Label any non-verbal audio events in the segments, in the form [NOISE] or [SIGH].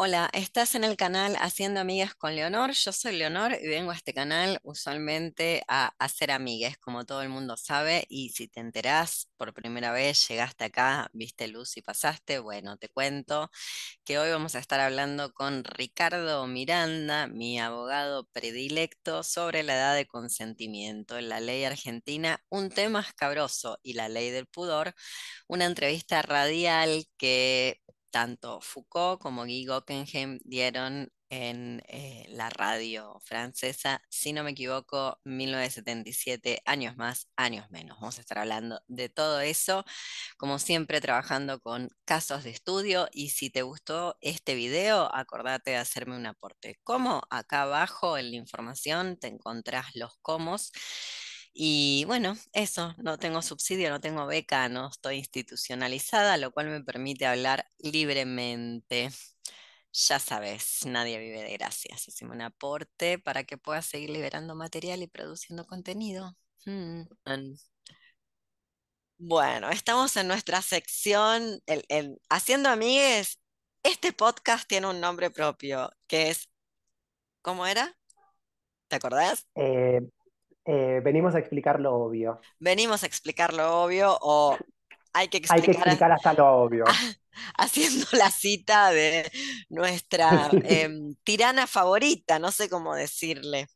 Hola, estás en el canal Haciendo Amigas con Leonor. Yo soy Leonor y vengo a este canal usualmente a hacer amigues, como todo el mundo sabe. Y si te enterás por primera vez, llegaste acá, viste luz y pasaste, bueno, te cuento que hoy vamos a estar hablando con Ricardo Miranda, mi abogado predilecto, sobre la edad de consentimiento en la ley argentina, un tema escabroso y la ley del pudor, una entrevista radial que tanto Foucault como Guy Gockenheim dieron en eh, la radio francesa, si no me equivoco, 1977, años más, años menos. Vamos a estar hablando de todo eso, como siempre trabajando con casos de estudio y si te gustó este video, acordate de hacerme un aporte. Como acá abajo en la información te encontrás los comos. Y bueno, eso, no tengo subsidio, no tengo beca, no estoy institucionalizada, lo cual me permite hablar libremente. Ya sabes, nadie vive de gracias. Hacemos un aporte para que puedas seguir liberando material y produciendo contenido. Mm, bueno, estamos en nuestra sección, el, Haciendo Amigues. Este podcast tiene un nombre propio, que es, ¿cómo era? ¿Te acordás? Eh, eh, venimos a explicar lo obvio. Venimos a explicar lo obvio o hay que explicar, hay que explicar hasta lo obvio. [LAUGHS] Haciendo la cita de nuestra [LAUGHS] em, tirana favorita, no sé cómo decirle,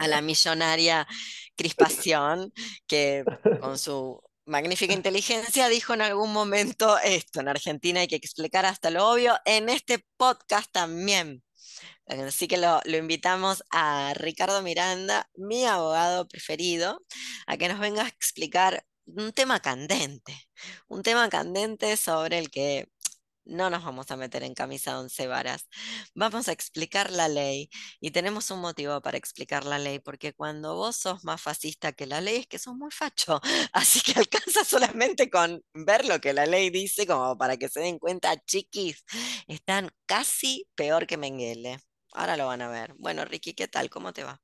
a la millonaria Crispación, que con su magnífica inteligencia dijo en algún momento esto, en Argentina hay que explicar hasta lo obvio, en este podcast también. Así que lo, invitamos a Ricardo Miranda, mi abogado preferido, a que nos venga a explicar un tema candente, un tema candente sobre el que no nos vamos a meter en camisa de once varas. Vamos a explicar la ley y tenemos un motivo para explicar la ley, porque cuando vos sos más fascista que la ley es que sos muy facho. [LAUGHS] Así que alcanza solamente con ver lo que la ley dice como para que se den cuenta, chiquis, están casi peor que Menguele. Ahora lo van a ver. Bueno, Ricky, ¿qué tal? ¿Cómo te va?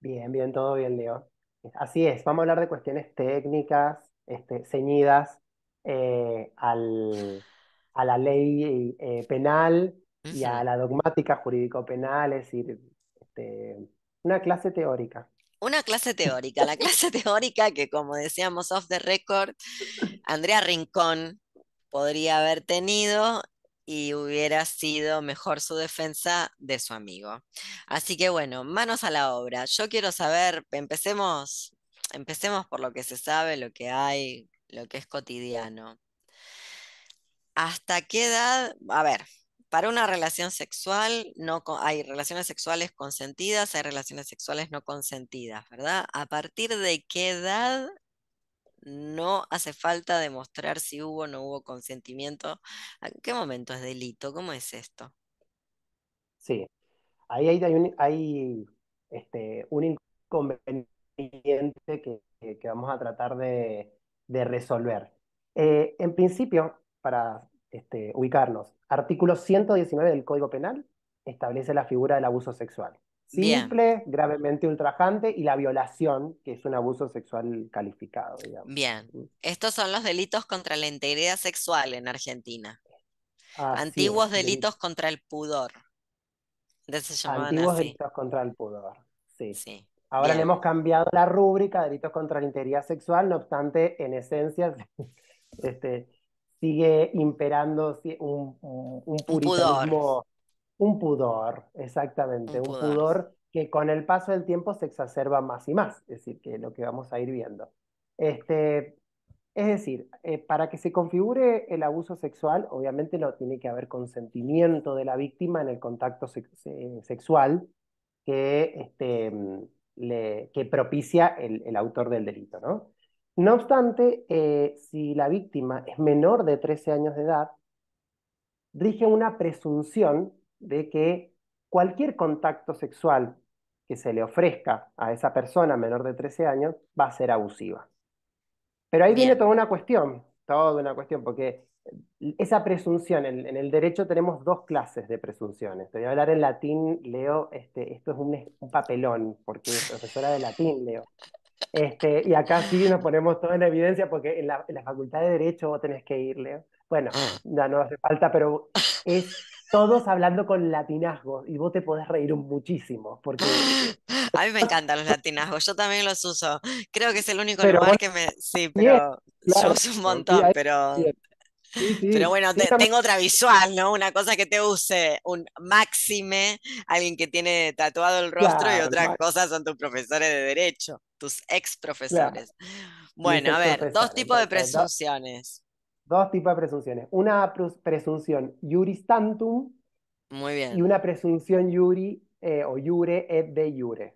Bien, bien, todo bien, Leo. Así es, vamos a hablar de cuestiones técnicas, este, ceñidas eh, al, a la ley eh, penal y a la dogmática jurídico-penal, es decir, este, una clase teórica. Una clase teórica, la clase [LAUGHS] teórica que como decíamos off the record, Andrea Rincón podría haber tenido y hubiera sido mejor su defensa de su amigo. Así que bueno, manos a la obra. Yo quiero saber, empecemos, empecemos por lo que se sabe, lo que hay, lo que es cotidiano. ¿Hasta qué edad? A ver, para una relación sexual no hay relaciones sexuales consentidas, hay relaciones sexuales no consentidas, ¿verdad? ¿A partir de qué edad no hace falta demostrar si hubo o no hubo consentimiento. ¿En qué momento es delito? ¿Cómo es esto? Sí, ahí hay, este, un inconveniente que, vamos a tratar de, resolver. Eh, en principio, para este, ubicarnos, artículo 119 del Código Penal establece la figura del abuso sexual. Simple, gravemente ultrajante y la violación, que es un abuso sexual calificado, digamos. Bien, mm. estos son los delitos contra la integridad sexual en Argentina. Antiguos delitos contra el pudor. Antiguos delitos contra el pudor, sí. Ahora le hemos cambiado la rúbrica, delitos contra la integridad sexual, no obstante, en esencia, [LAUGHS] este, sigue imperando un, un, puritanismo un pudor, exactamente, un, pudor. que con el paso del tiempo se exacerba más y más, es decir, que es lo que vamos a ir viendo. Este, es decir, eh, para que se configure el abuso sexual, obviamente no tiene que haber consentimiento de la víctima en el contacto sexual que, este, le, que propicia el, autor del delito, ¿no? No obstante, eh, si la víctima es menor de 13 años de edad, rige una presunción de que cualquier contacto sexual que se le ofrezca a esa persona menor de 13 años va a ser abusiva. Pero ahí viene toda una cuestión, toda una cuestión, porque esa presunción, en, el derecho tenemos dos clases de presunciones. Te voy a hablar en latín, Leo, este, esto es un, papelón, porque es profesora de latín, Leo. Este, y acá sí nos ponemos todo en evidencia porque en la, en la Facultad de Derecho vos tenés que ir, Leo. Bueno, ya no hace falta, pero es todos hablando con latinazgos y vos te podés reír muchísimo. Porque... [LAUGHS] A mí me encantan los latinazgos, yo también los uso. Creo que es el único lugar que me... Sí, pero yo uso un montón, pero... Pero bueno, tengo otra visual, ¿no? Una cosa que te use un máxime, alguien que tiene tatuado el rostro, y otra cosa son tus profesores de derecho, tus ex profesores. Bueno, a ver, dos tipos de presunciones. Dos, tipos de presunciones. Una presunción juris tantum Muy bien. y una presunción juri eh, o jure et de jure.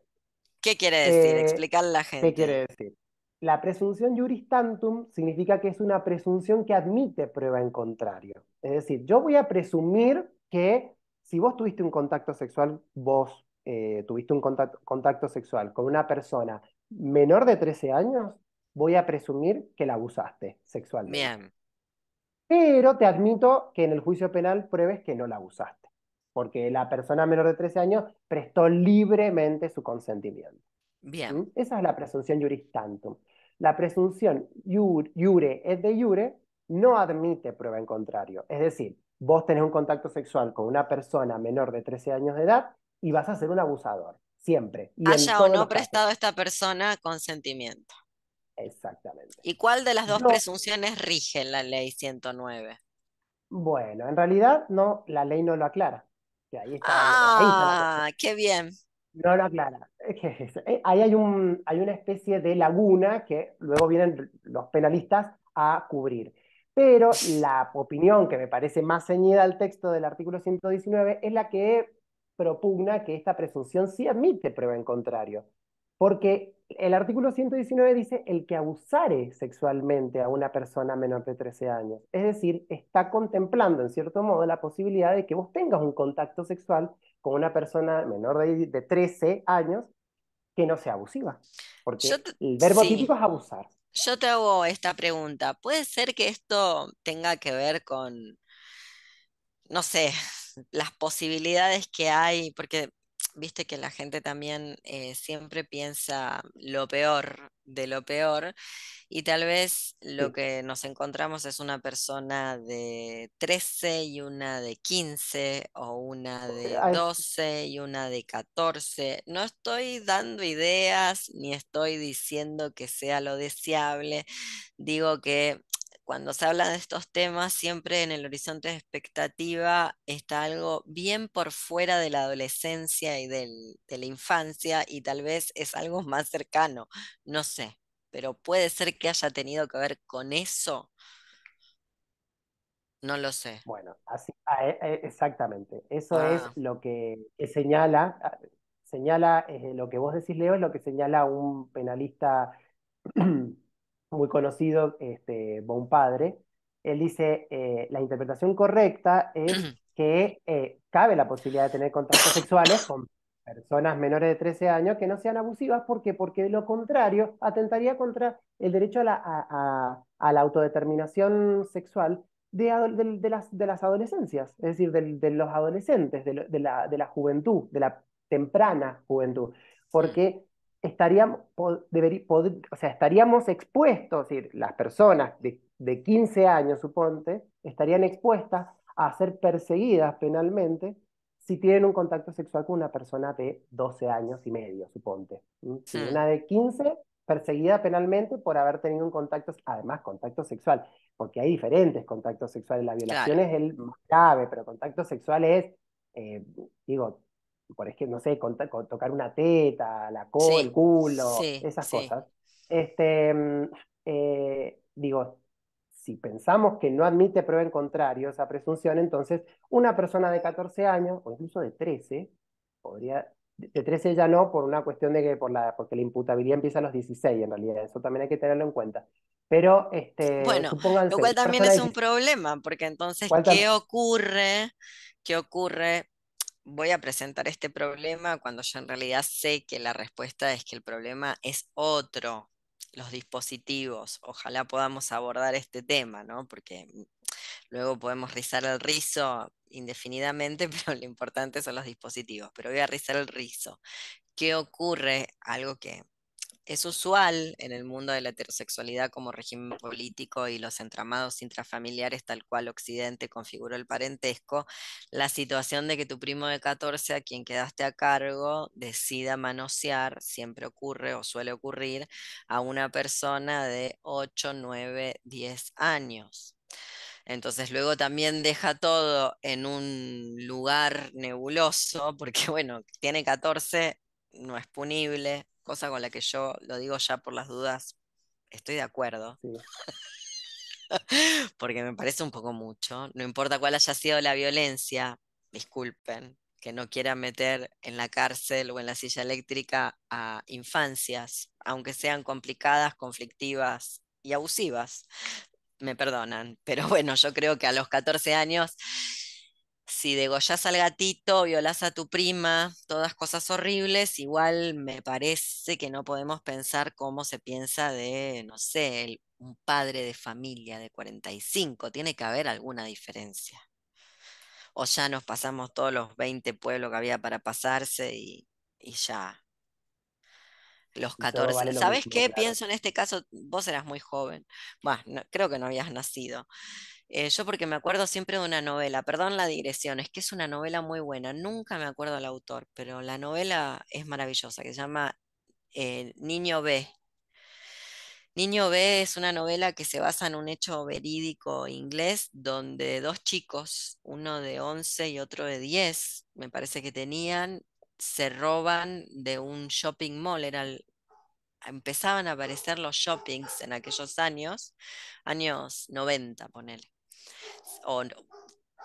¿Qué quiere decir? Eh, Explicarle a la gente. ¿Qué quiere decir? La presunción juris tantum significa que es una presunción que admite prueba en contrario. Es decir, yo voy a presumir que si vos tuviste un contacto sexual, vos eh, tuviste un contacto, contacto sexual con una persona menor de 13 años, voy a presumir que la abusaste sexualmente. Bien. Pero te admito que en el juicio penal pruebes que no la abusaste, porque la persona menor de 13 años prestó libremente su consentimiento. Bien. ¿Mm? Esa es la presunción juris tantum. La presunción jure es de jure no admite prueba en contrario. Es decir, vos tenés un contacto sexual con una persona menor de 13 años de edad y vas a ser un abusador, siempre. Y Haya o no prestado a esta persona consentimiento. Exactamente. ¿Y cuál de las dos presunciones rige la ley 109? Bueno, en realidad no, la ley no lo aclara. ahí ah, qué bien. No lo aclara. Eh, ahí hay, un, hay una especie de laguna que luego vienen los penalistas a cubrir. Pero la opinión que me parece más ceñida al texto del artículo 119 es la que propugna que esta presunción sí admite prueba en contrario. Porque el artículo 119 dice el que abusare sexualmente a una persona menor de 13 años. Es decir, está contemplando en cierto modo la posibilidad de que vos tengas un contacto sexual con una persona menor de, 13 años que no sea abusiva. Porque el verbo típico es abusar. Yo te hago esta pregunta. ¿Puede ser que esto tenga que ver con, no sé, las posibilidades que hay? Porque viste que la gente también eh, siempre piensa lo peor de lo peor y tal vez lo que nos encontramos es una persona de 13 y una de 15 o una de 12 y una de 14. No estoy dando ideas ni estoy diciendo que sea lo deseable. Digo que cuando se habla de estos temas, siempre en el horizonte de expectativa está algo bien por fuera de la adolescencia y de la infancia y tal vez es algo más cercano, no sé, pero puede ser que haya tenido que ver con eso. No lo sé. Bueno, así, ah, eh, eh, exactamente. Eso es ah. lo que señala, ah, señala eh, lo que vos decís, Leo, es lo que señala un penalista muy conocido, este, Padre, él dice, eh, la interpretación correcta es [CLEARS THROAT] que eh, cabe la posibilidad de tener contactos sexuales con personas menores de 13 años que no sean abusivas, ¿por qué? Porque de lo contrario atentaría contra el derecho a la, a, la autodeterminación sexual de, de, las, de las adolescencias, es decir, de, los adolescentes, de, la, de la juventud, de la temprana juventud, porque estaríamos, o sea, estaríamos expuestos, es decir, las personas de, de 15 años, suponte, estarían expuestas a ser perseguidas penalmente si tienen un contacto sexual con una persona de 12 años y medio, suponte. Si una de 15, perseguida penalmente por haber tenido un contacto, además contacto sexual, porque hay diferentes contactos sexuales. La violación es el más grave, pero contacto sexual es, eh, digo, por ejemplo, no sé, tocar una teta, la cola, el culo, esas cosas. Este, mm, eh, digo, si pensamos que no admite prueba en contrario esa presunción, entonces una persona de 14 años, o incluso de 13, podría, de 13 ya no, por una cuestión de que, por la, porque la imputabilidad empieza a los 16 en realidad, eso también hay que tenerlo en cuenta. Pero, este, bueno, lo cual también es un problema, porque entonces, ¿qué ocurre? ¿Qué ocurre? Voy a presentar este problema cuando yo en realidad sé que la respuesta es que el problema es otro, los dispositivos. Ojalá podamos abordar este tema, ¿no? Porque mm, luego podemos rizar el rizo indefinidamente, [LAUGHS] pero lo importante son los dispositivos. Pero voy a rizar el rizo. ¿Qué ocurre? Algo que es usual en el mundo de la heterosexualidad como régimen político y los entramados intrafamiliares tal cual Occidente configuró el parentesco, la situación de que tu primo de 14 a quien quedaste a cargo decida manosear, siempre ocurre o suele ocurrir, a una persona de 8, 9, 10 años. Entonces luego también deja todo en un lugar nebuloso, porque bueno, tiene 14, no es punible, cosa con la que yo lo digo ya por las dudas, estoy de acuerdo. [LAUGHS] porque me parece un poco mucho. No importa cuál haya sido la violencia, disculpen, que no quiera meter en la cárcel o en la silla eléctrica a infancias, aunque sean complicadas, conflictivas y abusivas. Me perdonan, pero bueno, yo creo que a los 14 años si degollás al gatito, violás a tu prima, todas cosas horribles, igual me parece que no podemos pensar cómo se piensa de, no sé, un padre de familia de 45. Tiene que haber alguna diferencia. O ya nos pasamos todos los 20 pueblos que había para pasarse y, ya. Los 14. ¿Sabes qué? Pienso en este caso, vos eras muy joven. Bueno, creo que no habías nacido. Eh, yo porque me acuerdo siempre de una novela, perdón la digresión, es que es una novela muy buena, nunca me acuerdo del autor, pero la novela es maravillosa, que se llama eh, Niño B. Niño B es una novela que se basa en un hecho verídico inglés donde dos chicos, uno de 11 y otro de 10, me parece que tenían, se roban de un shopping mall, era empezaban a aparecer los shoppings en aquellos años, años 90, ponele o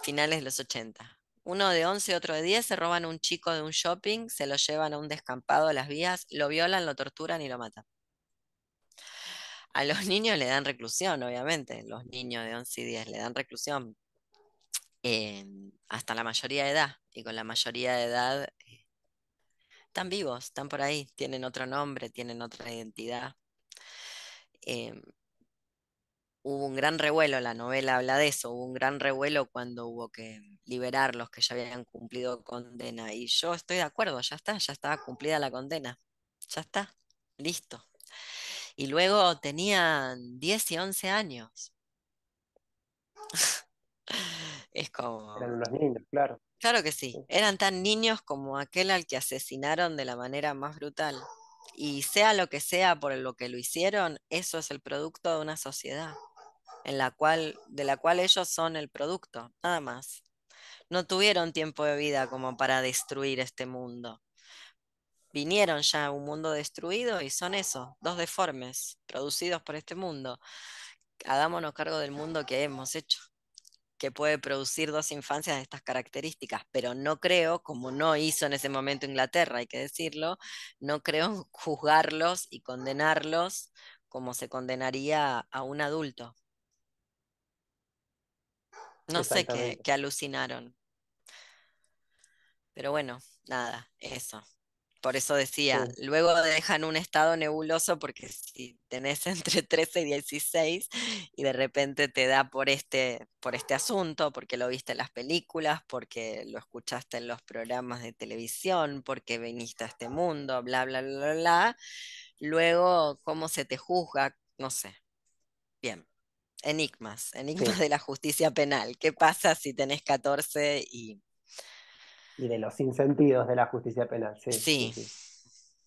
finales de los 80. Uno de 11, otro de 10, se roban un chico de un shopping, se lo llevan a un descampado a las vías, lo violan, lo torturan y lo matan. A los [LAUGHS] niños le dan reclusión, obviamente, los niños de 11 y 10 le dan reclusión hasta la mayoría de edad, y con la mayoría de edad eh, están vivos, están por ahí, tienen otro nombre, tienen otra identidad. Em, hubo un gran revuelo, la novela habla de eso, hubo un gran revuelo cuando hubo que liberar los que ya habían cumplido condena. Y yo estoy de acuerdo, ya está, ya estaba cumplida la condena, ya está, listo. Y luego tenían 10 y 11 años. [LAUGHS] es como... Eran unos niños, claro. Claro que sí, eran tan niños como aquel al que asesinaron de la manera más brutal. Y sea lo que sea por lo que lo hicieron, eso es el producto de una sociedad en la cual, de la cual ellos son el producto, nada más. No tuvieron tiempo de vida como para destruir este mundo. Vinieron ya a un mundo destruido y son eso, dos deformes, producidos por este mundo. Hagámonos cargo del mundo que hemos hecho, que puede producir dos infancias de estas características, pero no creo, como no hizo en ese momento Inglaterra, hay que decirlo, no creo [LAUGHS] juzgarlos y condenarlos como se condenaría a un adulto. No sé qué, alucinaron. Pero bueno, nada, eso. Por eso decía, luego dejan un estado nebuloso porque si tenés [LAUGHS] entre 13 y 16 y de repente te da por este, por este asunto, porque lo viste en las películas, porque lo escuchaste en los programas de televisión, porque viniste a este mundo, bla, bla, bla, bla, bla. Luego, ¿cómo se te juzga? No sé. Bien. Enigmas, enigmas de la justicia penal. ¿Qué pasa si tenés 14 y... Y de los insentidos de la justicia penal, sí. Sí.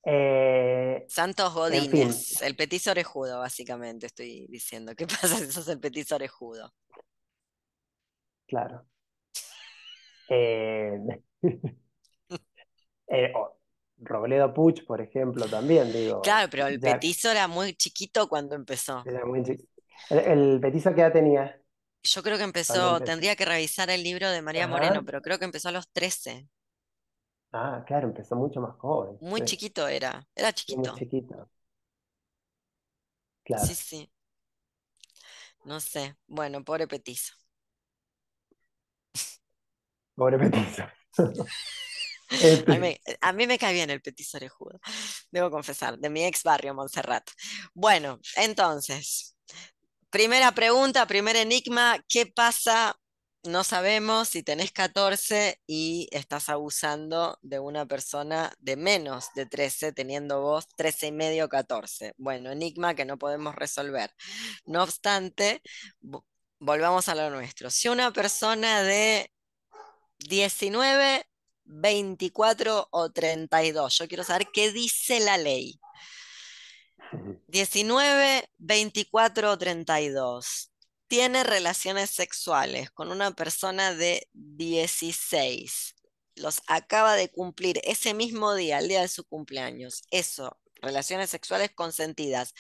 Eh, Santos Godínez, el petiso orejudo, básicamente, estoy diciendo. ¿Qué [LAUGHS] pasa si sos el petiso orejudo? Claro. Eh, [LAUGHS] eh, Robledo Puch, por ejemplo, también, digo. Claro, pero el petizo era muy chiquito cuando empezó. Era muy chiquito. ¿El, petizo qué edad tenía? Yo creo que empezó, tendría que revisar el libro de María Moreno, pero creo que empezó a los 13. Ah, claro, empezó mucho más joven. Muy chiquito era, era chiquito. Muy chiquito. Claro. Sí, sí. No sé. Bueno, pobre petizo. Pobre petizo. [LAUGHS] Este. A, mí, me cae bien el petizo orejudo, debo confesar, de mi ex barrio, Montserrat. Bueno, entonces, Primera pregunta, primer enigma, ¿qué pasa no sabemos si tenés 14 y estás abusando de una persona de menos de 13, teniendo vos 13 y medio, 14. Bueno, enigma que no podemos resolver. No obstante, volvamos a lo nuestro. Si una persona de 19, 24 o 32, yo quiero saber qué dice la ley. 19, 24 o 32 tiene relaciones sexuales con una persona de 16, los acaba de cumplir ese mismo día, el día de su cumpleaños, eso, relaciones sexuales consentidas.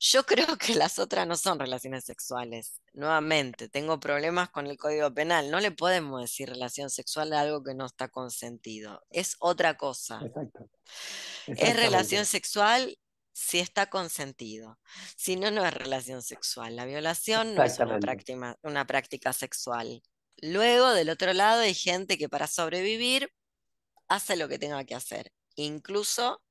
Yo creo que las otras no son relaciones sexuales. Nuevamente, tengo problemas con el Código Penal. No le podemos decir relación sexual a algo que no está consentido. Es otra cosa. Exacto. Es relación sexual si está consentido. Si no, no es relación sexual. La violación no es una práctica, una práctica sexual. Luego, del otro lado, hay gente que para sobrevivir hace lo que tenga que hacer. Incluso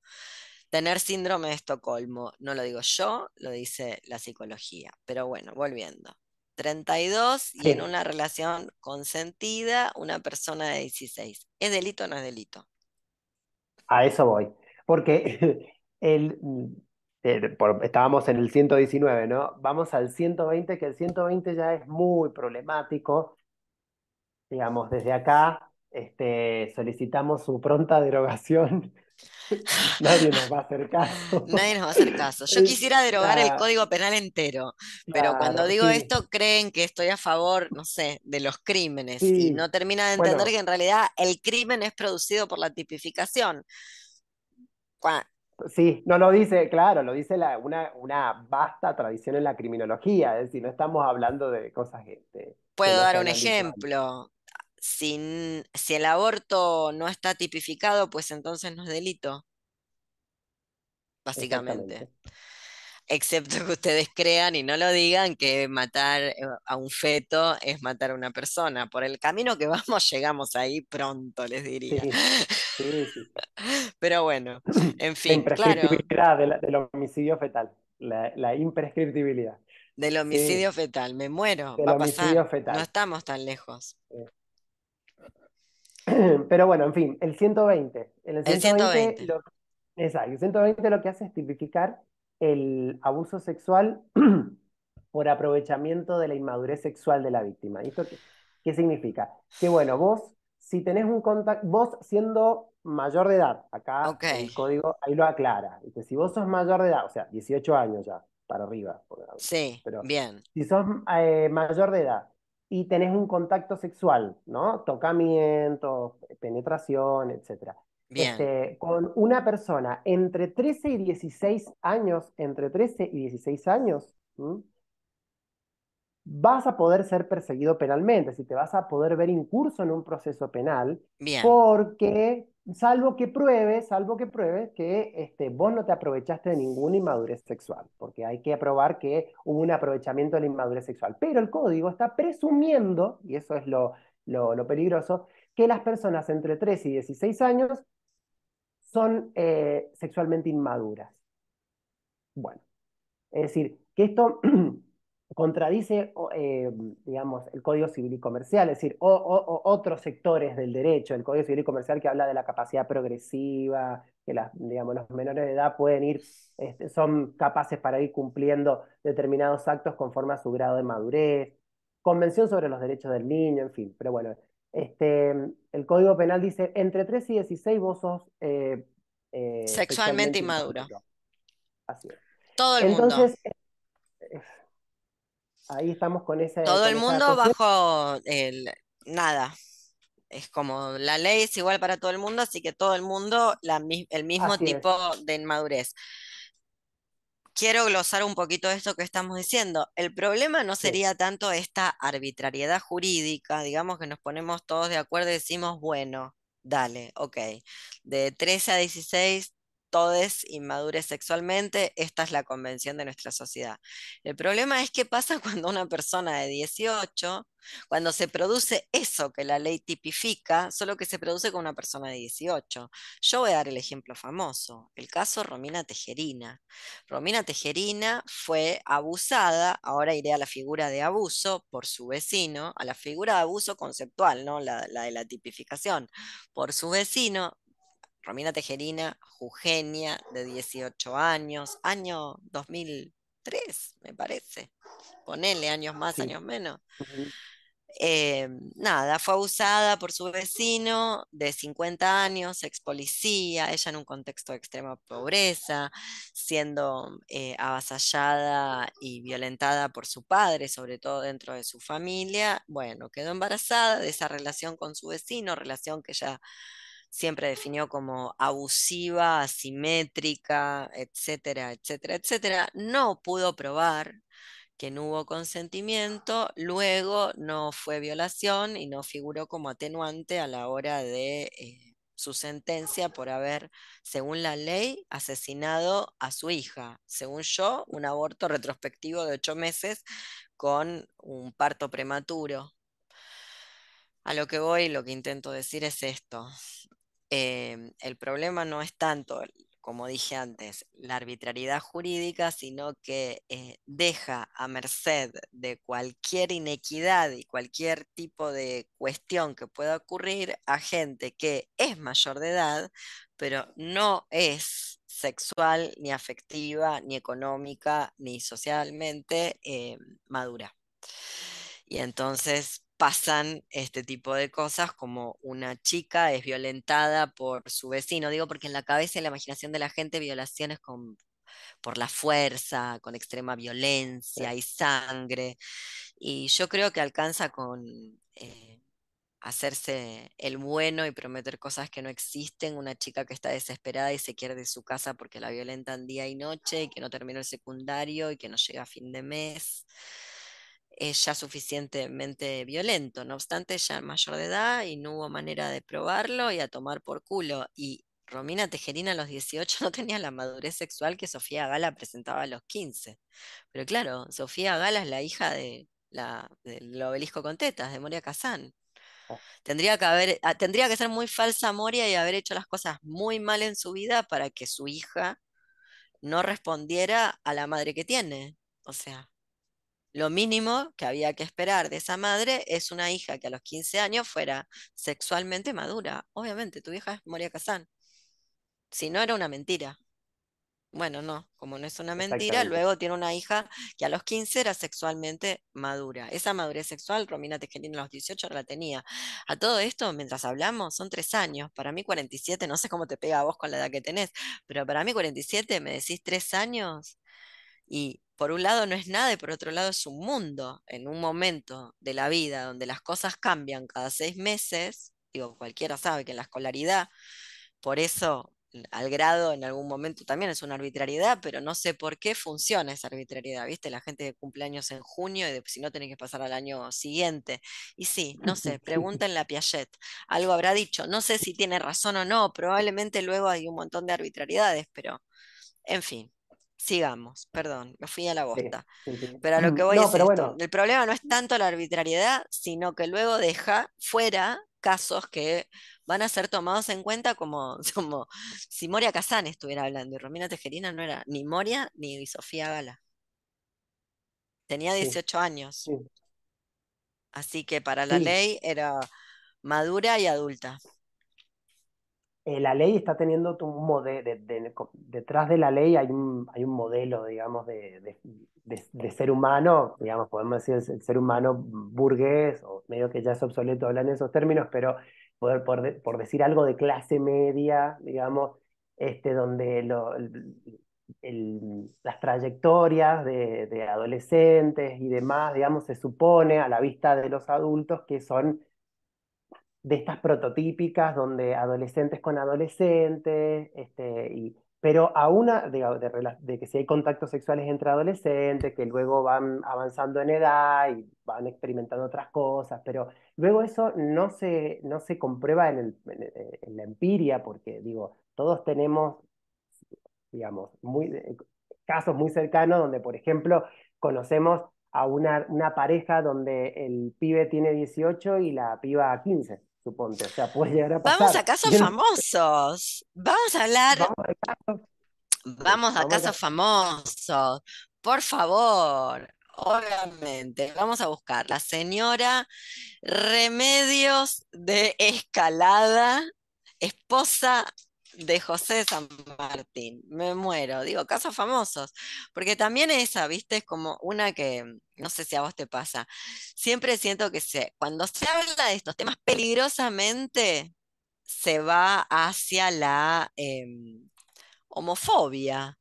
tener síndrome de Estocolmo. No lo digo yo, lo dice la psicología. Pero bueno, volviendo. 32 y en una relación consentida una persona de 16. ¿Es delito o no es delito? A eso voy. Porque [LAUGHS] el, eh, estábamos en el 119, ¿no? Vamos al 120, que el 120 ya es muy problemático. Digamos, desde acá este, solicitamos su pronta derogación. [LAUGHS] Nadie nos va a hacer caso. [LAUGHS] Nadie nos va a hacer caso. Yo quisiera derogar el Código Penal entero, pero cuando digo esto creen que estoy a favor, no sé, de los crímenes y no termina de entender que en realidad el crimen es producido por la tipificación. Sí, no lo dice, claro, lo dice una, una vasta tradición en la criminología, es decir, no estamos hablando de cosas que... Puedo dar un ejemplo. Si, si el aborto no está tipificado, pues entonces no es delito, básicamente. Excepto que ustedes crean y no lo digan que matar eh, a un feto es matar a una persona. Por el camino que [LAUGHS] vamos, llegamos ahí pronto, les diría. Sí, sí, [LAUGHS] Pero bueno, [CLEARS THROAT] en fin, claro. del homicidio fetal, la, imprescriptibilidad. Del homicidio fetal, me muero, va a pasar. Fetal. No estamos tan lejos. [CLEARS THROAT] Pero bueno, en fin, el 120. el 120, Lo, exacto, el 120 lo que hace es tipificar el abuso sexual [CLEARS THROAT] por aprovechamiento de la inmadurez sexual de la víctima. ¿Esto qué, qué significa? Que bueno, vos si tenés un contacto, vos siendo mayor de edad, acá el código ahí lo aclara, que si vos sos mayor de edad, o sea, 18 años ya, para arriba. Sí, pero bien. Si sos eh, mayor de edad y tenés un contacto sexual, ¿no? Tocamiento, penetración, etc. Este, con una persona entre 13 y 16 años, entre 13 y 16 años, vas a poder ser perseguido penalmente, si te vas a poder ver incurso en un proceso penal, porque salvo que pruebes, salvo que pruebes que este, vos no te aprovechaste de ninguna inmadurez sexual, porque hay que probar que hubo un aprovechamiento de la inmadurez sexual. Pero el código está presumiendo, y eso es lo, lo, peligroso, que las personas entre 13 y 16 años son eh, sexualmente inmaduras. Bueno, es decir, que esto [CLEARS THROAT] contradice, eh, digamos, el Código Civil y Comercial, es decir, o, otros sectores del derecho, el Código Civil y Comercial que habla de la capacidad progresiva, que las, digamos, los menores de edad pueden ir, este, son capaces para ir cumpliendo determinados actos conforme a su grado de madurez, Convención sobre los Derechos del Niño, en fin, pero bueno, este, el Código Penal dice, entre 3 y 16 vos sos... Eh, eh, sexualmente, inmaduro. Así es. Todo el Entonces, ahí estamos con ese... Todo el mundo bajo el nada. Es como la ley es igual para todo el mundo, así que todo el mundo la, el mismo tipo de inmadurez. Quiero glosar un poquito esto que estamos diciendo. El problema no sería tanto esta arbitrariedad jurídica, digamos que nos ponemos todos de acuerdo y decimos, bueno, dale, ok, de 13 a 16 todos inmadures sexualmente, esta es la convención de nuestra sociedad. El problema es qué pasa [LAUGHS] cuando una persona de 18, cuando se produce eso que la ley tipifica, solo que se produce con una persona de 18. Yo voy a dar el ejemplo famoso, el caso Romina Tejerina. Romina Tejerina fue abusada, ahora iré a la figura de abuso por su vecino, a la figura de abuso conceptual, ¿no? la, la de la tipificación, por su vecino, Romina Tejerina, Jugenia, de 18 años, año 2003, me parece. Ponele años más, años menos. Eh, nada, fue abusada por su vecino de 50 años, ex policía, ella en un contexto de extrema pobreza, siendo eh, avasallada y violentada por su padre, sobre todo dentro de su familia. Bueno, quedó embarazada de esa relación con su vecino, relación que ya siempre definió como abusiva, asimétrica, etcétera, etcétera, etcétera, no pudo probar que no hubo consentimiento, luego no fue violación y no figuró como atenuante a la hora de eh, su sentencia por haber, según la ley, asesinado a su hija. Según yo, un aborto retrospectivo de ocho meses con un parto prematuro. A lo que voy, lo que intento decir es esto. Em, el problema no es tanto, como dije antes, la arbitrariedad jurídica, sino que eh, deja a merced de cualquier inequidad y cualquier tipo de cuestión que pueda ocurrir a gente que es mayor de edad, pero no es sexual, ni afectiva, ni económica, ni socialmente em, madura. Y entonces pasan este tipo de cosas como una chica es violentada por su vecino, digo porque en la cabeza y en la imaginación de la gente violaciones con, por la fuerza, con extrema violencia y sangre, y yo creo que alcanza con eh, hacerse el bueno y prometer cosas que no existen, una chica que está desesperada y se quiere de su casa porque la violentan día y noche y que no terminó el secundario y que no llega a fin de mes es ya suficientemente violento. No obstante, ya mayor de edad y no hubo manera de probarlo y a tomar por culo. Y Romina Tejerina a los 18 [LAUGHS] no tenía la madurez sexual que Sofía Gala presentaba a los 15. Pero claro, Sofía Gala es la hija de la, del obelisco con tetas, de Moria Kazán. Oh. Tendría que, haber, ah, tendría que ser muy falsa Moria y haber hecho las cosas muy mal en su vida para que su hija no respondiera a la madre que tiene. O sea, lo mínimo que había que esperar de esa madre es una hija que a los 15 años fuera sexualmente madura. Obviamente, tu hija es Moria Kazán. Si no, era una mentira. Bueno, no, como no es una mentira, luego tiene una hija que a los 15 era sexualmente madura. Esa madurez sexual, Romina Tejerina a los 18 la tenía. A todo esto, mientras hablamos, son tres años. Para mí 47, no sé cómo te pega a vos con la edad que tenés, pero para mí 47, me decís tres años y por un lado no es nada y por otro lado es un mundo. En un momento de la vida donde las cosas cambian cada seis meses, digo, cualquiera sabe que en la escolaridad, por eso al grado en algún momento también es una arbitrariedad, pero no sé por qué funciona esa arbitrariedad, ¿viste? La gente cumple años en junio y si no tiene que pasar al año siguiente. Y sí, no sé, pregúntenle a Piaget, algo habrá dicho, no sé si tiene razón o no, probablemente luego hay un montón de arbitrariedades, pero en fin sigamos, perdón, me fui a la bosta. Pero a lo que voy es esto. El problema no es tanto la arbitrariedad, sino que luego deja fuera casos que van a ser tomados en cuenta como, [LAUGHS] como si Moria Kazán estuviera hablando y Romina Tejerina no era ni Moria ni Sofía Gala. Tenía 18 años. Así que para la ley era madura y adulta. Eh, la ley está teniendo un modelo, detrás de la ley hay un, hay un modelo, digamos, de, ser humano, digamos, podemos decir el, ser humano burgués, o medio que ya es obsoleto hablar en esos términos, pero poder, por, decir algo de clase media, digamos, este, donde las trayectorias de, de adolescentes y demás, digamos, se supone a la vista de los adultos que son de estas prototípicas donde adolescentes con adolescentes, este, y, pero a una, de, de, que si hay contactos sexuales entre adolescentes, que luego van avanzando en edad y van experimentando otras cosas, pero luego eso no se, no se comprueba en, en, la empiria, porque digo, todos tenemos digamos, muy, casos muy cercanos donde, por ejemplo, conocemos a una, una pareja donde el pibe tiene 18 y la piba 15 suponte. O sea, puede llegar a pasar. Vamos a casos famosos. Vamos a hablar. Vamos a casos, famosos. Por favor. Obviamente, vamos a buscar la señora Remedios de Escalada, esposa de José de San Martín. Me muero. Digo, casos famosos. Porque también esa, viste, es como una que, no sé si a vos te pasa. Siempre siento que se, cuando se habla de estos temas peligrosamente, se va hacia la em, homofobia.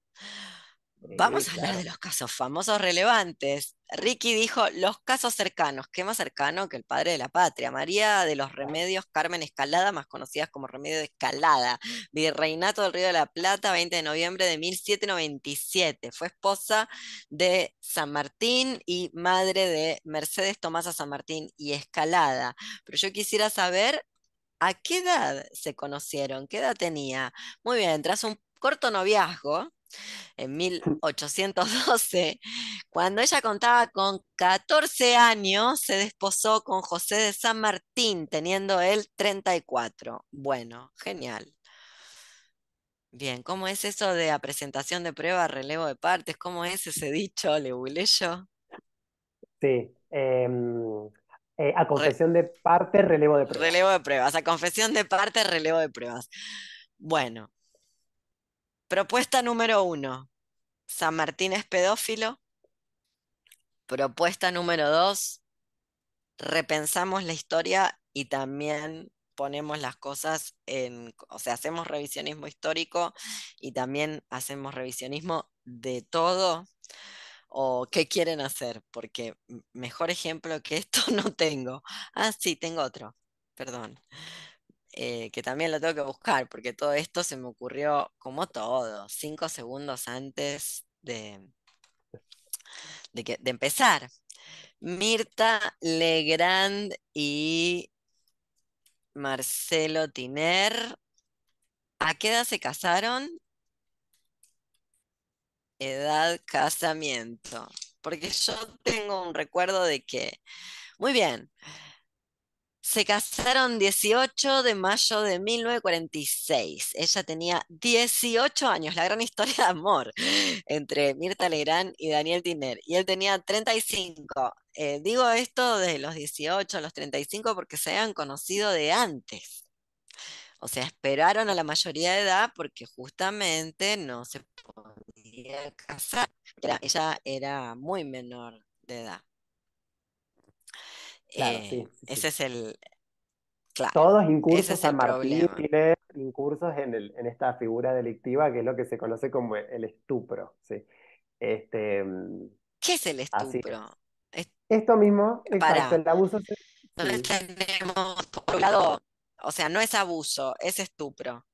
Vamos a hablar de los casos famosos relevantes. Ricky dijo los casos cercanos. ¿Qué más cercano que el padre de la patria? María de los Remedios Carmen Escalada, más conocidas como Remedio de Escalada. Virreinato del Río de la Plata, 20 de noviembre de 1797. Fue esposa de San Martín y madre de Mercedes Tomasa San Martín y Escalada. Pero yo quisiera saber a qué edad se conocieron, qué edad tenía. Muy bien, tras un corto noviazgo, en 1812, cuando ella contaba con 14 años, se desposó con José de San Martín, teniendo él 34. Bueno, genial. Bien, ¿cómo es eso de a presentación de prueba, relevo de partes? ¿Cómo es ese dicho? ¿Le yo? Sí. Em, eh, a confesión de parte, relevo de pruebas. Relevo de pruebas. A confesión de parte, relevo de pruebas. Bueno, Propuesta número uno, San Martín es pedófilo. Propuesta número dos, repensamos la historia y también ponemos las cosas en, o sea, hacemos revisionismo histórico y también hacemos revisionismo de todo o qué quieren hacer, porque mejor ejemplo que esto [LAUGHS] no tengo. Ah, sí, tengo otro, perdón. Eh, que también lo tengo que buscar, porque todo esto se me ocurrió como todo, cinco segundos antes de, de, de empezar. Mirta Legrand y Marcelo Tiner. ¿A qué edad se casaron? Edad casamiento. Porque yo tengo un recuerdo de que, muy bien, se casaron 18 de mayo de 1946. Ella tenía 18 años, la gran historia de amor entre Mirta Legrand y Daniel Tiner. Y él tenía 35. Eh, digo esto de los 18 a los 35 porque se habían conocido de antes. O sea, esperaron a la mayoría de edad porque justamente no se podía casar. ella era muy menor de edad. Eh, ese es el. Claro, Todos incursos San Martín tiene incursos en, el, en esta figura delictiva que es lo que se conoce como el estupro. ¿sí? Este, ¿Qué es el estupro? Esto mismo, exacto, el abuso. tenemos por lado, o sea, no es abuso, es estupro.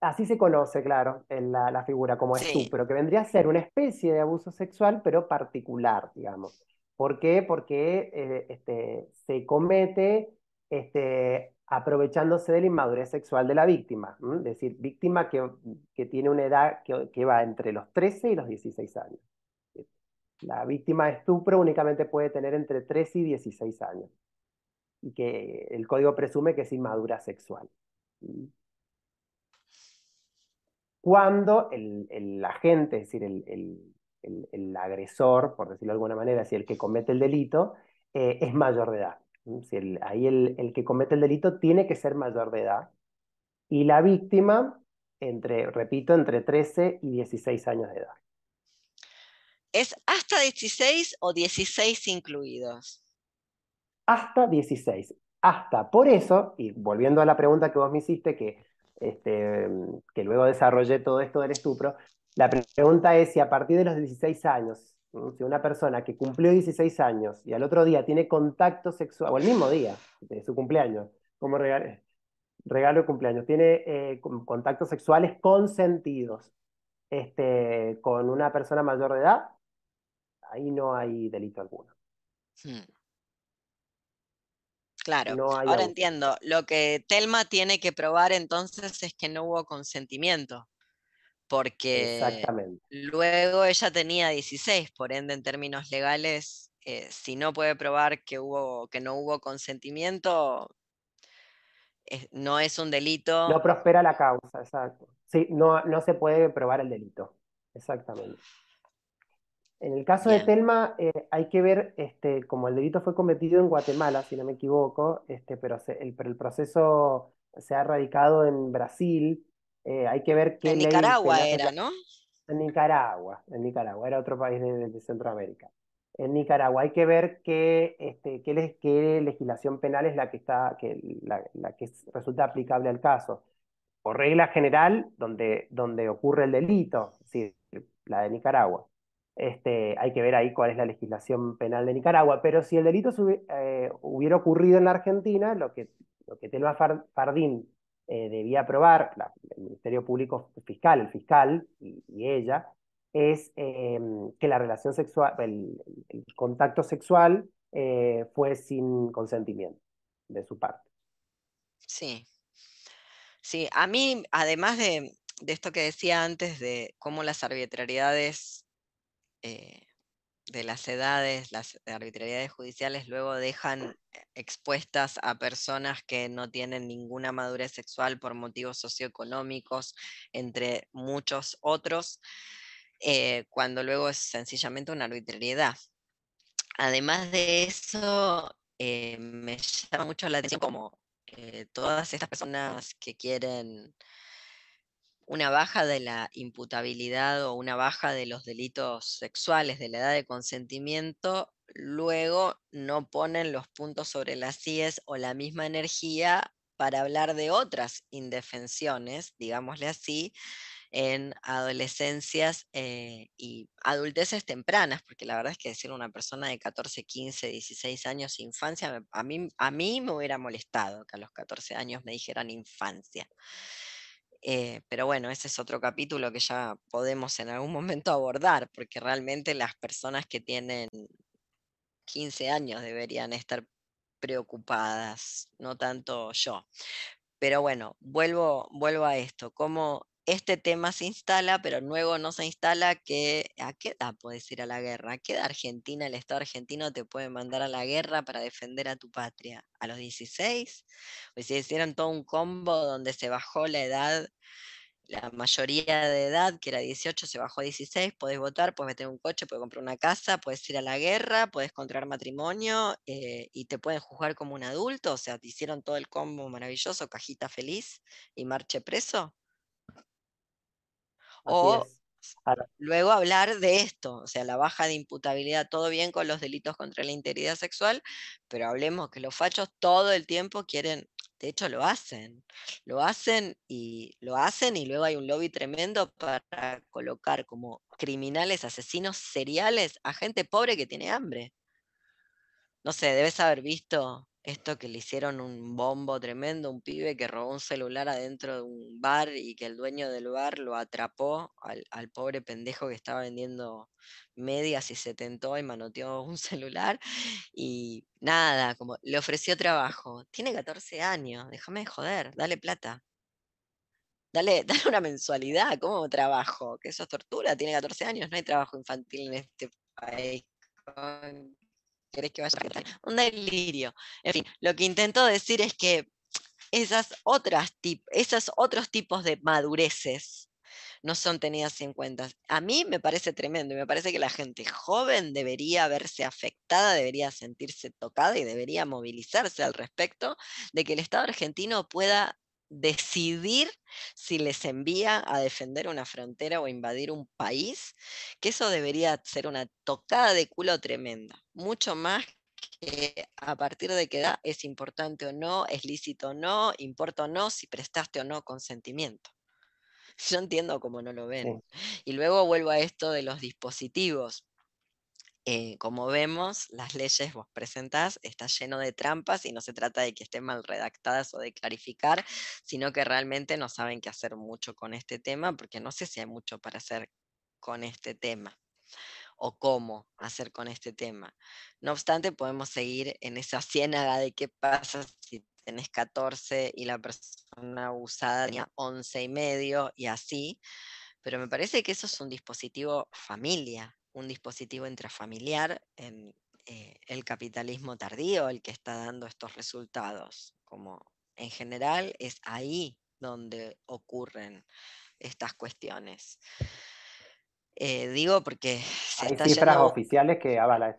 Así se conoce, claro, en la, figura como estupro, que vendría a ser una especie de abuso sexual, pero particular, digamos. ¿Por qué? Porque eh, este, se comete este, aprovechándose de la inmadurez sexual de la víctima. Es decir, víctima que, que tiene una edad que, que, va entre los 13 y los 16 años. La víctima de estupro únicamente puede tener entre 13 y 16 años. Y que el código presume que es inmadura sexual. Cuando el, el agente, es decir, el, el, agresor, por decirlo de alguna manera, si el que comete el delito, eh, es mayor de edad. Si ahí el, que comete el delito tiene que ser mayor de edad. Y la víctima, entre, repito, entre 13 y 16 años de edad. ¿Es hasta 16 o 16 incluidos? Hasta 16. Hasta. Por eso, y volviendo a la pregunta que vos me hiciste, que, este, que luego desarrollé todo esto del estupro, la pregunta es si a partir de los 16 años, si una persona que cumplió 16 años y al otro día tiene contacto sexual, o el mismo día de su cumpleaños, como regalo, regalo de cumpleaños, tiene eh, contactos sexuales consentidos este, con una persona mayor de edad, ahí no hay delito alguno. Hmm. Claro, ahora entiendo. Lo que Telma tiene que probar entonces es que no hubo consentimiento porque luego ella tenía 16, por ende en términos legales, eh, si no puede probar que, hubo, que no hubo consentimiento, no es un delito. No prospera la causa, exacto. Sí, no, no se puede probar el delito, exactamente. En el caso de Telma, eh, hay que ver, este, como el delito fue cometido en Guatemala, si no me equivoco, este, pero, el, pero el proceso se ha radicado en Brasil, eh, hay que ver qué en Nicaragua era, ¿no? En Nicaragua, en Nicaragua, era otro país de, Centroamérica. En Nicaragua hay que ver qué, este, qué, qué legislación penal es la que, está, que, la, la que resulta aplicable al caso. Por regla general, donde, donde ocurre el delito, la de Nicaragua. Este, hay que ver ahí cuál es la legislación penal de Nicaragua, pero si el delito eh, hubiera ocurrido en la Argentina, lo que, lo que Telma Fardín eh, debía probar, el Ministerio Público Fiscal, el fiscal y, ella, es em, que la relación sexual, el, contacto sexual eh, fue sin consentimiento de su parte. Sí. Sí, a mí, además de, de esto que decía antes, de cómo las arbitrariedades eh, de las edades, las arbitrariedades judiciales luego dejan eh, expuestas a personas que no tienen ninguna madurez sexual por motivos socioeconómicos, entre muchos otros, eh, cuando luego es sencillamente una arbitrariedad. Además de eso, me llama mucho la atención como todas estas personas que quieren una baja de la imputabilidad o una baja de los delitos sexuales de la edad de consentimiento, luego no ponen los puntos sobre las IES o la misma energía para hablar de otras indefensiones, digámosle así, en adolescencias eh, y adulteces tempranas, porque la verdad es que decir una persona de 14, 15, 16 años infancia, a mí, a mí me hubiera molestado que a los 14 años me dijeran infancia. Eh, pero bueno, ese es otro capítulo que ya podemos en algún [LAUGHS] momento abordar, porque realmente las personas que tienen 15 años deberían estar preocupadas, no tanto yo. Pero bueno, vuelvo, vuelvo a esto, cómo este tema se instala, pero luego no se instala que a qué edad puedes ir a la guerra, a qué edad Argentina, el Estado argentino te puede mandar a la guerra para defender a tu patria, a los 16, o si hicieran todo un combo donde se bajó la edad, la mayoría de edad, que era 18, se bajó a 16, podés votar, puedes meter un coche, puedes comprar una casa, puedes ir a la guerra, puedes contraer matrimonio eh, y te pueden juzgar como un adulto, o sea, te hicieron todo el combo maravilloso, cajita feliz y marche preso o luego hablar de esto, o sea, la baja de imputabilidad, todo bien con los delitos contra la integridad sexual, pero hablemos que los fachos todo el tiempo quieren, de hecho lo hacen, lo hacen y lo hacen y luego hay un lobby tremendo para colocar como criminales, asesinos seriales a gente pobre que tiene hambre. No sé, debes haber visto esto que le hicieron un bombo tremendo, un pibe que robó un celular adentro de un bar y que el dueño del bar lo atrapó al, pobre pendejo que estaba vendiendo medias y se tentó y manoteó un [LAUGHS] celular y nada, como le ofreció trabajo. Tiene 14 años, déjame de joder, dale plata. Dale, [LAUGHS] dale una mensualidad, ¿cómo trabajo? Que eso es tortura, tiene 14 años, no hay trabajo infantil en este país que vaya a Un delirio. En fin, lo que intento decir es que esas otras esos otros tipos de madureces no son tenidas en cuenta. A mí me parece tremendo y me parece que la gente joven debería verse afectada, debería sentirse tocada y debería movilizarse al respecto de que el Estado argentino pueda decidir si les envía a defender una frontera o invadir un país, que eso debería ser una tocada de culo tremenda, mucho más que a partir de qué edad es importante o no, es lícito o no, importa o no, si prestaste o no consentimiento. [LAUGHS] Yo entiendo cómo no lo ven. Y luego vuelvo a esto de los dispositivos. Eh, como vemos, las leyes vos presentás, está lleno de trampas y no se trata de que estén mal redactadas o de clarificar, sino que realmente no saben qué hacer mucho con este tema, porque no sé si hay mucho para hacer con este tema o cómo hacer con este tema. No obstante, podemos seguir en esa ciénaga de qué pasa si tenés 14 y la persona abusada tenía 11 y medio y así, Pero me parece que eso es un dispositivo familia, un dispositivo intrafamiliar en eh, el capitalismo tardío el que está dando estos resultados. Como en general es ahí donde ocurren estas cuestiones. Eh, digo porque [LAUGHS] hay cifras oficiales que avalan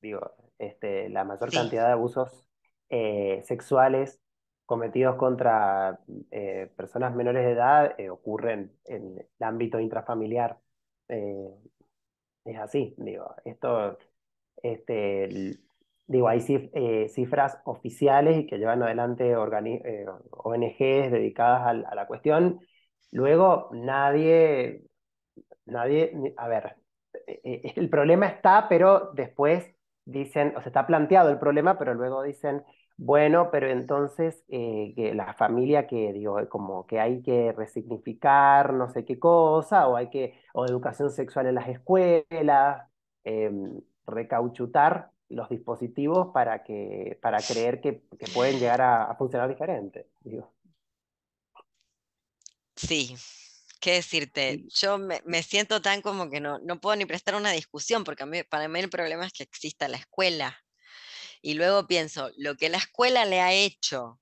Digo, este, la mayor cantidad de abusos eh, sexuales cometidos contra eh, personas menores de edad ocurren en el ámbito intrafamiliar. Es así, digo, esto, este, digo, hay cifras oficiales que llevan adelante ONGs dedicadas a la cuestión. Luego, nadie Nadie, a ver, e, e, el problema está, pero después dicen, o sea, está planteado el problema, pero luego dicen, bueno, pero entonces eh, que la familia que digo, como que hay que resignificar no sé qué cosa, o hay que, o educación sexual en las escuelas, em, recauchutar los dispositivos para que, para creer que, pueden llegar a, a funcionar diferente. Digo. Sí, ¿Qué decirte? Yo me, siento tan como que no, no puedo ni prestar una discusión, porque para mí el problema es que exista la escuela. Y luego pienso, lo que la escuela le ha hecho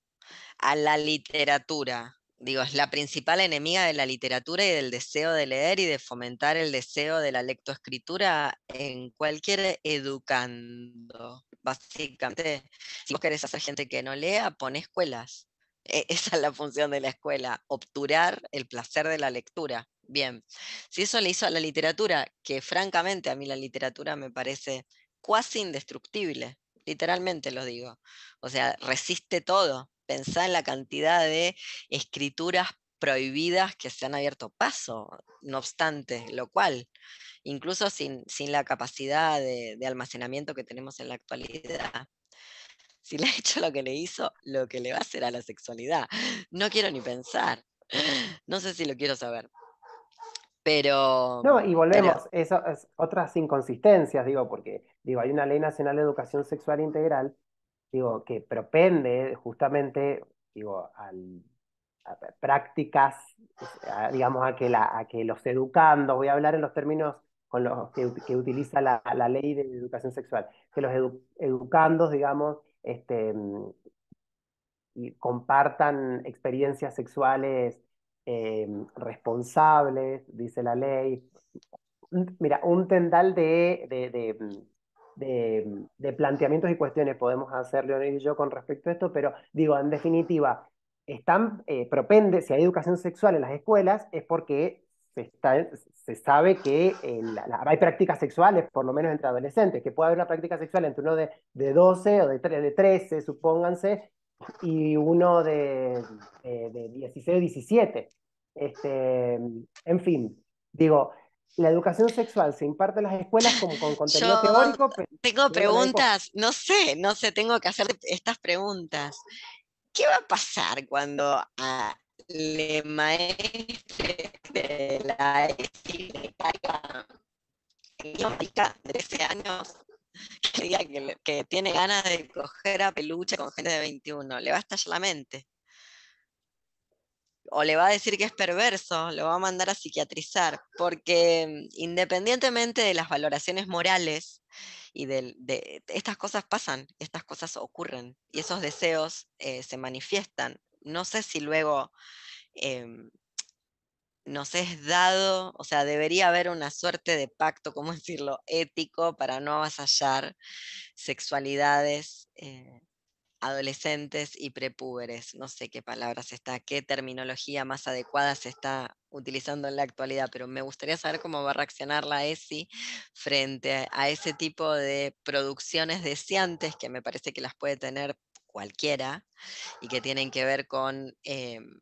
a la literatura, digo, es la principal enemiga de la literatura y del deseo de leer y de fomentar el deseo de la lectoescritura en cualquier educando. Básicamente, si vos querés hacer gente que no lea, pon escuelas. E, esa es la función de la escuela, obturar el placer de la lectura. Bien, si eso le hizo a la literatura, que francamente a mí la literatura me parece cuasi indestructible, literalmente lo digo. O sea, resiste todo. Pensá en la cantidad de escrituras prohibidas que se han abierto paso, no obstante, lo cual, incluso sin, la capacidad de almacenamiento que tenemos en la actualidad, si le ha hecho lo que le hizo, lo que le va a hacer a la sexualidad. No quiero ni pensar. No sé si lo quiero saber. Pero. No, y volvemos, eso es otras inconsistencias, digo, porque digo, hay una ley nacional de educación sexual integral, digo, que propende justamente, digo, al, a prácticas, digamos, a que, la, a que los educandos, voy a hablar en los términos con los que, utiliza la, ley de educación sexual, que los educandos, digamos, este, y compartan experiencias sexuales eh, responsables, dice la ley. Mira, un tendal de, de, de, planteamientos y cuestiones podemos hacer Leonel y yo con respecto a esto, pero digo, en definitiva, están eh, propende, si hay educación sexual en las escuelas, es porque se, está, se sabe que eh, hay prácticas sexuales, por lo menos entre adolescentes, que puede haber una práctica sexual entre uno de, de 12 o de, de 13, supónganse, y uno de, de, 16 o 17. Este, en fin, digo, la educación sexual se imparte en las escueas como con contenido teórico. tengo preguntas, no sé, no sé, tengo que hacer estas preguntas. ¿Qué va a pasar cuando a le maestre de la ESI le caiga de 13 años que diga que, tiene ganas de coger a peluche con gente de 21, le va a estallar la mente. O le va a decir que es perverso, lo va a mandar a psiquiatrizar, porque mm, independientemente de las valoraciones morales y de, estas cosas pasan, estas cosas ocurren y esos deseos eh, se manifiestan no sé si luego em, nos es dado, o sea, debería haber una suerte de pacto, ¿cómo [LAUGHS] decirlo?, ético para no avasallar sexualidades eh, adolescentes y prepúberes. No sé qué palabras está, qué terminología más adecuada se está utilizando en la actualidad, pero me gustaría saber cómo va a reaccionar la ESI frente a ese tipo de producciones deseantes que me parece que las puede tener cualquiera y que tienen que ver con em,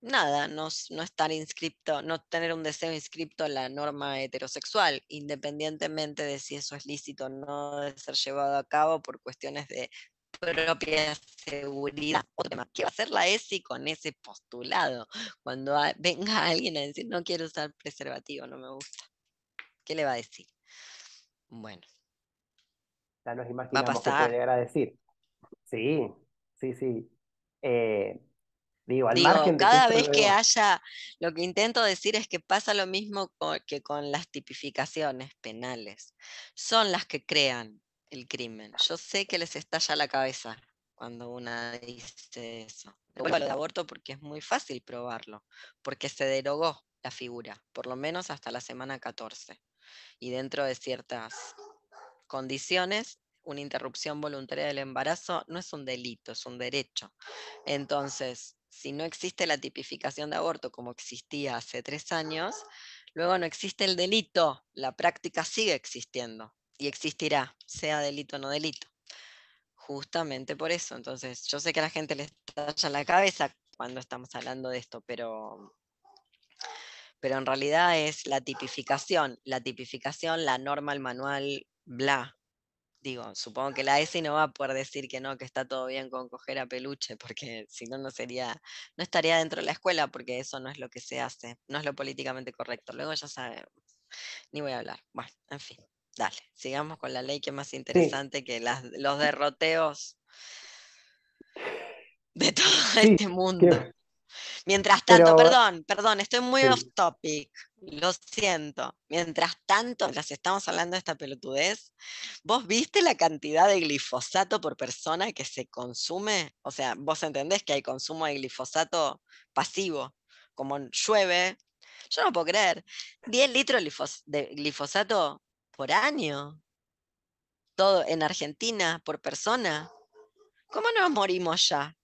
nada, no, estar inscripto, no tener un deseo inscripto en la norma heterosexual, independientemente de si eso es lícito o no de ser llevado a cabo por cuestiones de propia seguridad. ¿Qué va a hacer la ESI con ese postulado? Cuando venga alguien a decir no quiero usar preservativo, no me gusta. ¿Qué le va a decir? Bueno. Ya nos imaginamos qué a decir. Sí, sí, sí. Eh, Digo, al margen de cada vez que haya, lo que intento decir es que pasa lo mismo que con las tipificaciones penales. Son las que crean el crimen. Yo sé que les estalla la cabeza cuando una dice eso. Vuelvo a lo de aborto porque es muy fácil probarlo, porque se derogó la figura, por lo menos hasta la semana 14. Y dentro de ciertas condiciones, una interrupción voluntaria del embarazo no es un delito, es un derecho. Entonces, si no existe la tipificación de aborto como existía hace tres años, luego no existe el delito, la práctica sigue existiendo y existirá, sea delito o no delito. Justamente por eso. Entonces, yo sé que a la gente le estalla la cabeza cuando estamos hablando de esto, pero, pero en realidad es la tipificación, la tipificación, la norma, el manual, bla. Digo, supongo que la ESI no va a poder decir que no, que está todo bien con coger a peluche, porque si no, no sería, no estaría dentro de la escuela, porque eso no es lo que se hace, no es lo políticamente correcto. Luego ya sabe, ni voy a hablar. Bueno, en fin. Dale, sigamos con la ley que es más interesante que las, los derroteos de todo [LAUGHS] este mundo. Mientras tanto, perdón, perdón, estoy muy off topic, lo siento. Mientras tanto, las estamos hablando de esta pelotudez, ¿vos viste la cantidad de glifosato por persona que se consume? O sea, vos entendés que hay consumo de glifosato pasivo, como llueve. Yo no puedo creer, 10 litros de glifosato por año. Todo en Argentina, por persona. ¿Cómo nos morimos ya?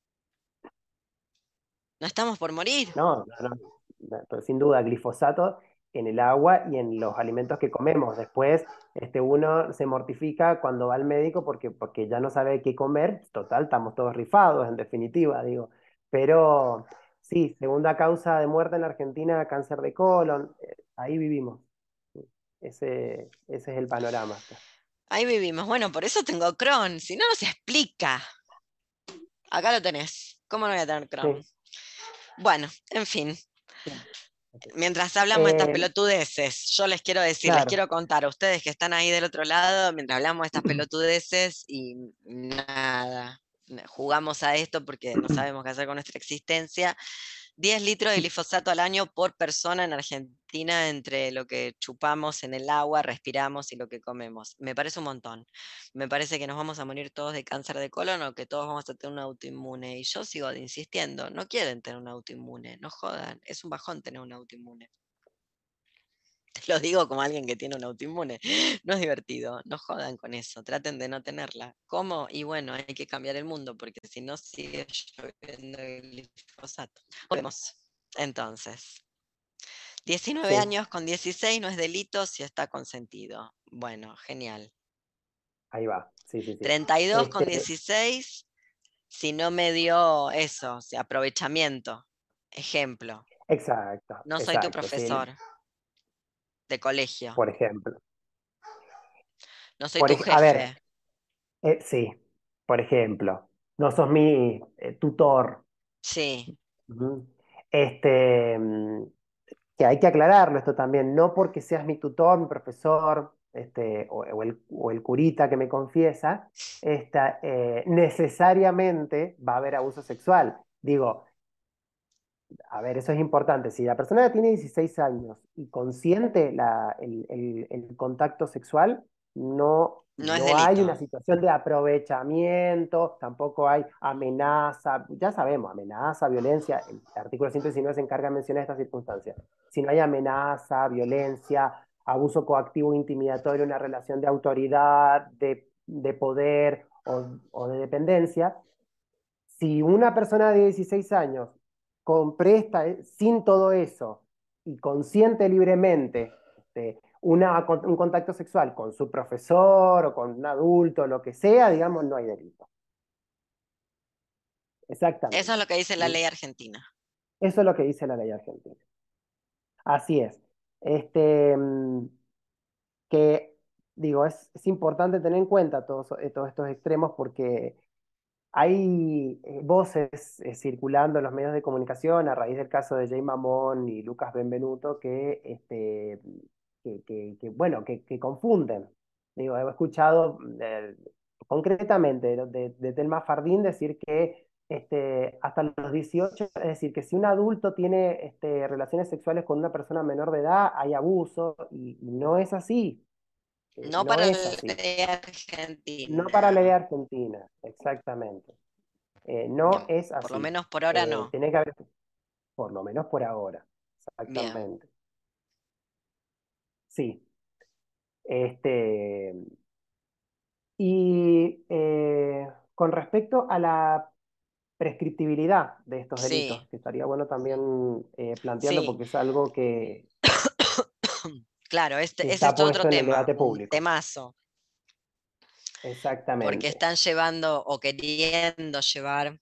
¿No estamos por morir? No, no, no. Pero sin duda, glifosato en el agua y en los alimentos que comemos. Después, este, uno se mortifica cuando va al médico porque, porque ya no sabe qué comer. Total, estamos todos rifados, en definitiva, digo. Pero sí, segunda causa de muerte en Argentina, cáncer de colon. Eh, ahí vivimos. Ese, ese es el panorama. Ahí vivimos. Bueno, por eso tengo Crohn. Si no, no se explica. Acá lo tenés. ¿Cómo no voy a tener Crohn? Bueno, en fin. Mientras hablamos de estas eh, pelotudeces, yo les quiero decir, les quiero contar a ustedes que están ahí del otro lado, mientras hablamos de estas [CLEARS THROAT] pelotudeces y nada, jugamos a esto porque no sabemos qué hacer con nuestra existencia. 10 litros de glifosato al año por persona en Argentina entre lo que chupamos en el agua, respiramos y lo que comemos. Me parece un montón. Me parece que nos vamos a morir todos de cáncer de colon o que todos vamos a tener un autoinmune. Y yo sigo insistiendo, no quieren tener un autoinmune, no jodan, es un bajón tener un autoinmune. [LAUGHS] Lo digo como alguien que tiene un autoinmune. [GASPS] No es divertido, no jodan con eso, traten de no tenerla. ¿Cómo? Y bueno, hay que cambiar el mundo porque si no sigue lloviendo el glifosato. Volvemos. Entonces, 19 años con 16 no es delito si está consentido. Bueno, genial. Ahí va. Sí, sí, sí. 32 con 16 este si no me dio eso, o aprovechamiento. Ejemplo. Exacto. No soy tu profesor de colegio. Por ejemplo. No soy tu jefe. A ver, eh, sí, por ejemplo. No sos mi eh, tutor. Sí. Este, mm, que hay que aclararlo esto también, no porque seas mi tutor, mi profesor, este, o, el, curita que me confiesa, esta, eh, necesariamente va a haber abuso sexual. Digo, a ver, eso es importante. Si la persona tiene 16 años y consiente el, contacto sexual, no, no, hay una situación de aprovechamiento, tampoco hay amenaza, ya sabemos, amenaza, violencia, el artículo 119 se encarga de mencionar estas circunstancias. Si no hay amenaza, violencia, abuso coactivo, intimidatorio, una relación de autoridad, de, poder o, o de dependencia, si una persona de 16 años compresta eh, sin todo eso y consciente libremente este, una, un contacto sexual con su profesor o con un adulto, lo que sea, digamos, no hay delito. Exactamente. Eso es lo que dice la ley argentina. Eso es lo que dice la ley argentina. Así es. Este, mm, que digo, es, es importante tener en cuenta todos, eh, todos estos extremos porque hay eh, voces eh, circulando en los medios de comunicación a raíz del caso de Jay Mamón y Lucas Benvenuto que, este, que, bueno, que, confunden. Digo, he escuchado mm, concretamente de, de, Telma Fardín decir que este, hasta los 18, es decir, que si un adulto tiene este, relaciones sexuales con una persona menor de edad, hay abuso, y, no es así. Eh, no, para la ley argentina. No para la ley argentina, exactamente. Eh, no, es así. Por lo menos por ahora no. Tiene que haber, por lo menos por ahora, exactamente. Sí. Este, y con respecto a la prescriptibilidad de estos delitos, que estaría bueno también eh, plantearlo porque es algo que... [COUGHS] claro, este, ese es otro tema, un temazo. Exactamente. Porque están llevando o queriendo llevar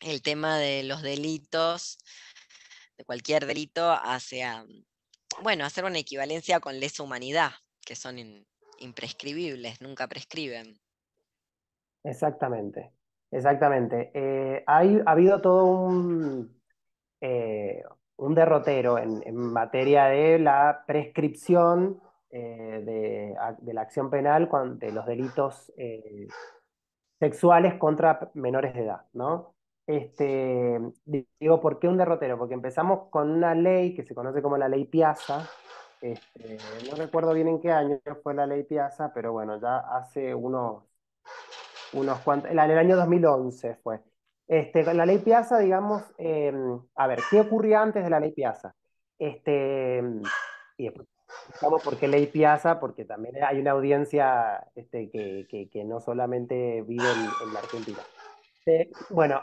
el tema de los delitos, de cualquier delito, hacia, bueno, hacer una equivalencia con lesa humanidad, que son imprescribibles, nunca prescriben. Exactamente. Exactamente. Eh, hay, ha habido todo un, eh, un derrotero en, materia de la prescripción eh, de, la acción penal de los delitos sexuales contra menores de edad, ¿no? Este, digo, ¿por qué un derrotero? Porque empezamos con una ley que se conoce como la ley Piazza. Este, no recuerdo bien en qué año fue la ley Piazza, pero bueno, ya hace unos unos cuantos, el, el año 2011 fue. Este, la ley Piazza, digamos, em, a ver, ¿qué ocurría antes de la ley Piazza? Este, y después, por qué ley Piazza, porque también hay una audiencia este, que, que, no solamente vive en, la Argentina. Eh, bueno,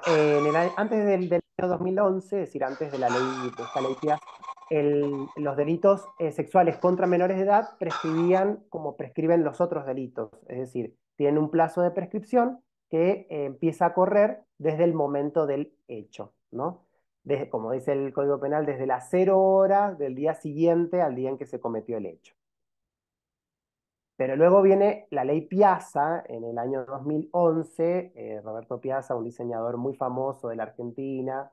antes del, del, año 2011, es decir, antes de la ley, de esta ley Piazza, los delitos eh, sexuales contra menores de edad prescribían como prescriben los otros delitos, es decir, tiene un plazo de prescripción que eh, empieza a correr desde el momento del hecho, ¿no? Como dice el Código Penal, desde las cero horas del día siguiente al día en que se cometió el hecho. Pero luego viene la ley Piazza en el año 2011, eh, Roberto Piazza, un diseñador muy famoso de la Argentina,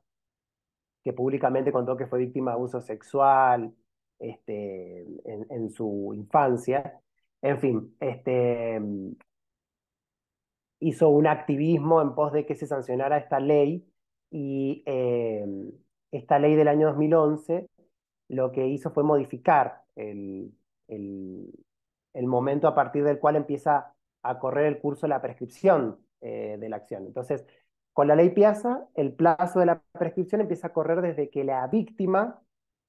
que públicamente contó que fue víctima de abuso sexual este, en, su infancia. En fin, este, hizo un activismo en pos de que se sancionara esta ley y eh, esta ley del año 2011 lo que hizo fue modificar el, momento a partir del cual empieza a correr el curso de la prescripción eh, de la acción. Entonces, con la ley Piazza, el plazo de la prescripción empieza a correr desde que la víctima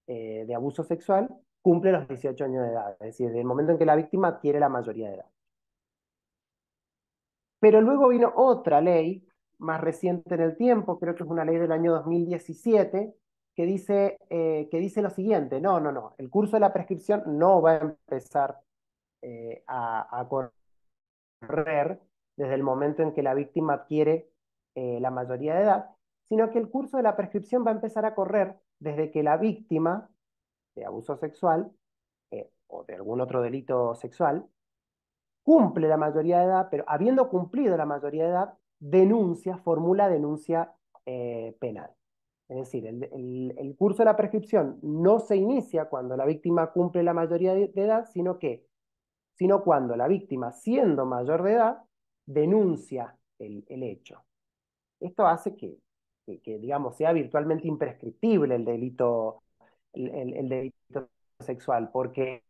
eh, de abuso sexual cumple los 18 años de edad, es decir, desde el momento en que la víctima adquiere la mayoría de edad. Pero luego vino otra ley, más reciente en el tiempo, creo que es una ley del año 2017, que dice, eh, que dice lo siguiente, no, no, no, el curso de la prescripción no va a empezar eh, a, correr desde el momento en que la víctima adquiere eh, la mayoría de edad, sino que el curso de la prescripción va a empezar a correr desde que la víctima de abuso sexual o de algún otro delito sexual cumple la mayoría de edad, pero habiendo cumplido la mayoría de edad, denuncia, formula denuncia eh, penal. Es decir, el, curso de la prescripción no se inicia cuando la víctima cumple la mayoría de, edad, sino que, sino cuando la víctima, siendo mayor de edad, denuncia el, hecho. Esto hace que, que, digamos, sea virtualmente imprescriptible el delito, el delito sexual, porque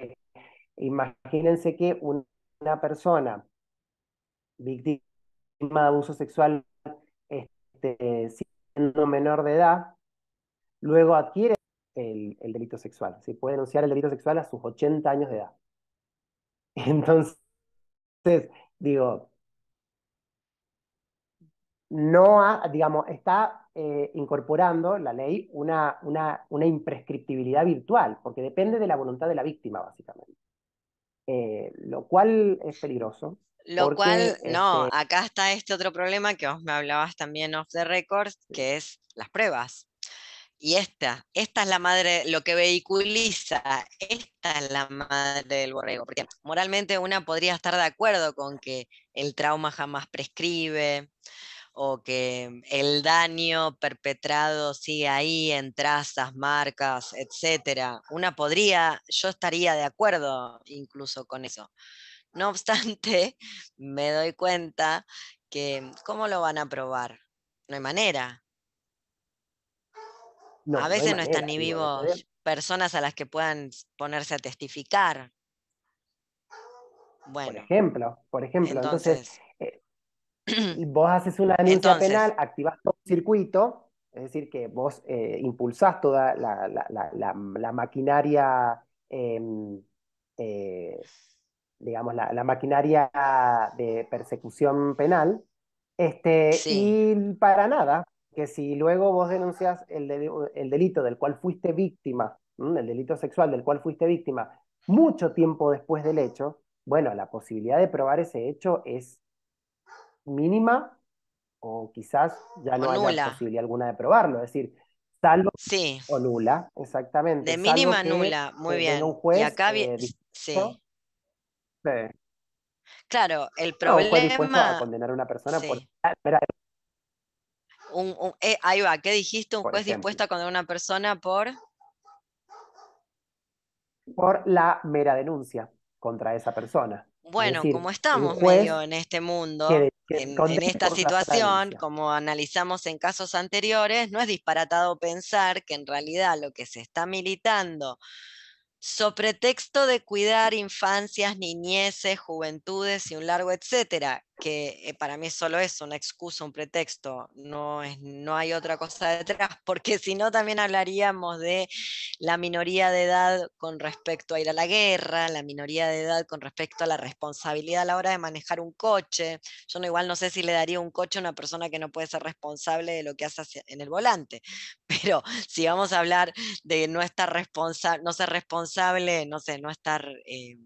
imagínense que un, una persona víctima de abuso sexual este, siendo menor de edad, luego adquiere el, delito sexual. Se puede denunciar el delito sexual a sus 80 años de edad. [LAUGHS] Entonces, digo, no digamos, está eh, incorporando la ley una, una, una imprescriptibilidad virtual, porque depende de la voluntad de la víctima, básicamente. Eh, lo cual es peligroso. Lo cual, no, este acá está este otro problema que vos me hablabas también off the record, que es las pruebas. Y esta, esta es la madre, lo que vehiculiza, esta es la madre del borrego, porque moralmente una podría estar de acuerdo con que el trauma jamás prescribe, o que el daño perpetrado sigue ahí en trazas, marcas, etcétera. Una podría, yo estaría de acuerdo incluso con eso. No obstante, [LAUGHS] me doy cuenta que ¿cómo lo van a probar? no hay manera. a veces no, están ni vivos personas a las que puedan ponerse a testificar. Bueno. Por ejemplo, por ejemplo, entonces, [CLEARS THROAT] eh, vos haces una denuncia penal, activas todo un circuito, es decir, que vos eh, impulsás toda la, maquinaria, em, eh, digamos, la, maquinaria de persecución penal, este, y para nada, que si luego vos denuncias el, delito del cual fuiste víctima, el delito sexual del cual fuiste víctima, mucho tiempo después del hecho, bueno, la posibilidad de probar ese hecho es mínima o quizás ya no haya posibilidad alguna de probarlo, es decir, salvo sí. o nula, exactamente. De mínima nula, muy bien. y acá eh, sí. Claro, el problema. a condenar a una persona por eh, ahí va, ¿qué dijiste? Un juez dispuesto a condenar a una persona por. Por la mera denuncia contra esa persona. Bueno, como estamos medio en este mundo, en, esta situación, como analizamos en casos anteriores, no es disparatado pensar que en realidad lo que se está militando so pretexto de cuidar infancias, niñeces, juventudes y un largo etcétera, que eh, para mí solo es una excusa, un pretexto, no, es, no hay otra cosa detrás, [LAUGHS] porque si no también hablaríamos de la minoría de edad con respecto a ir a la guerra, la minoría de edad con respecto a la responsabilidad a la hora de manejar un coche. Yo no igual no sé si le daría un coche a una persona que no puede ser responsable de lo que hace en el volante, [LAUGHS] pero si vamos a hablar de no estar responsable, no ser responsable, no sé, no estar... Eh,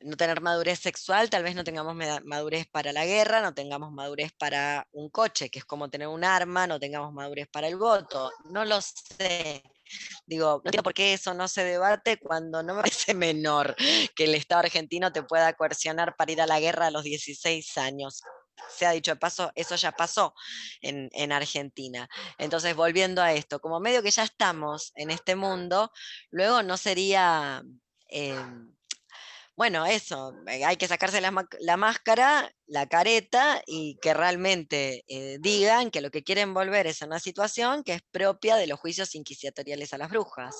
no tener madurez sexual, tal vez no tengamos madurez para la guerra, no tengamos madurez para un coche, que es como tener un arma, no tengamos madurez para el voto. No lo sé. Digo, no entiendo por qué eso no se debate cuando no me [LAUGHS] parece menor que el Estado argentino te pueda coercionar para ir a la guerra a los 16 años. Se ha dicho de paso, eso ya pasó en, Argentina. Entonces, volviendo a esto, como medio que ya estamos en este mundo, luego no sería... Em, bueno, eso, eh, hay que sacarse la, máscara, la careta y que realmente eh, digan que lo que quieren volver es una situación que es propia de los juicios inquisitoriales a las brujas.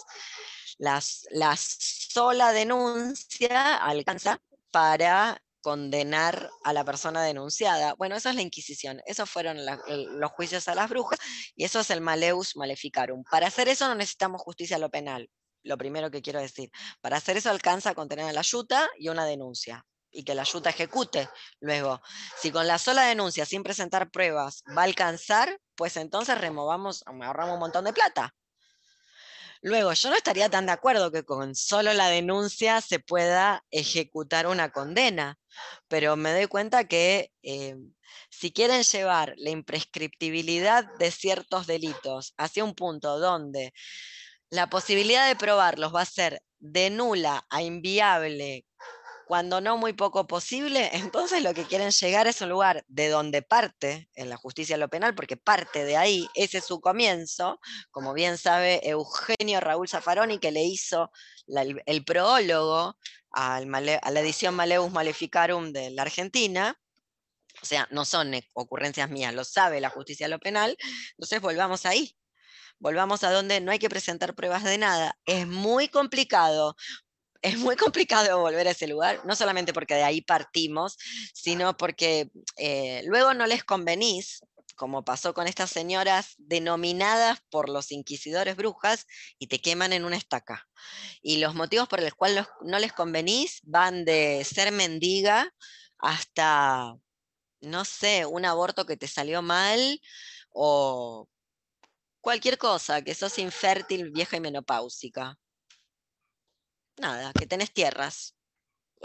Las, la sola denuncia alcanza para condenar a la persona denunciada. Bueno, eso es la Inquisición, esos fueron los juicios a las brujas y eso es el maleus maleficarum. Para hacer eso no necesitamos justicia a lo penal, lo primero que quiero decir. Para hacer eso alcanza con tener a la yuta y una denuncia y que la yuta ejecute. Luego, si con la sola denuncia, sin presentar pruebas, va a alcanzar, pues entonces removamos, ahorramos un montón de plata. Luego, yo no estaría tan de acuerdo que con solo la denuncia se pueda ejecutar una condena, pero me doy cuenta que eh, si quieren llevar la imprescriptibilidad de ciertos delitos hacia un punto donde la posibilidad de probarlos va a ser de nula a inviable cuando no muy poco posible, [LAUGHS] entonces lo que quieren llegar es un lugar de donde parte en la justicia lo penal, porque parte de ahí, ese es su comienzo, como bien sabe Eugenio Raúl Zaffaroni, que le hizo el, prólogo a la edición Maleus Maleficarum de la Argentina, o sea, no son ocurrencias mías, lo sabe la justicia lo penal, entonces volvamos ahí, volvamos a donde no hay que presentar pruebas de nada. Es muy complicado. Es muy complicado volver a ese lugar, no solamente porque de ahí partimos, sino porque eh, luego no les convenís, como pasó con estas señoras denominadas por los inquisidores brujas y te queman en una estaca. Y los motivos por los cuales no les convenís van de ser mendiga hasta, no sé, un aborto que te salió mal o cualquier cosa, que sos infértil, vieja y menopáusica. Nada, que tenés tierras.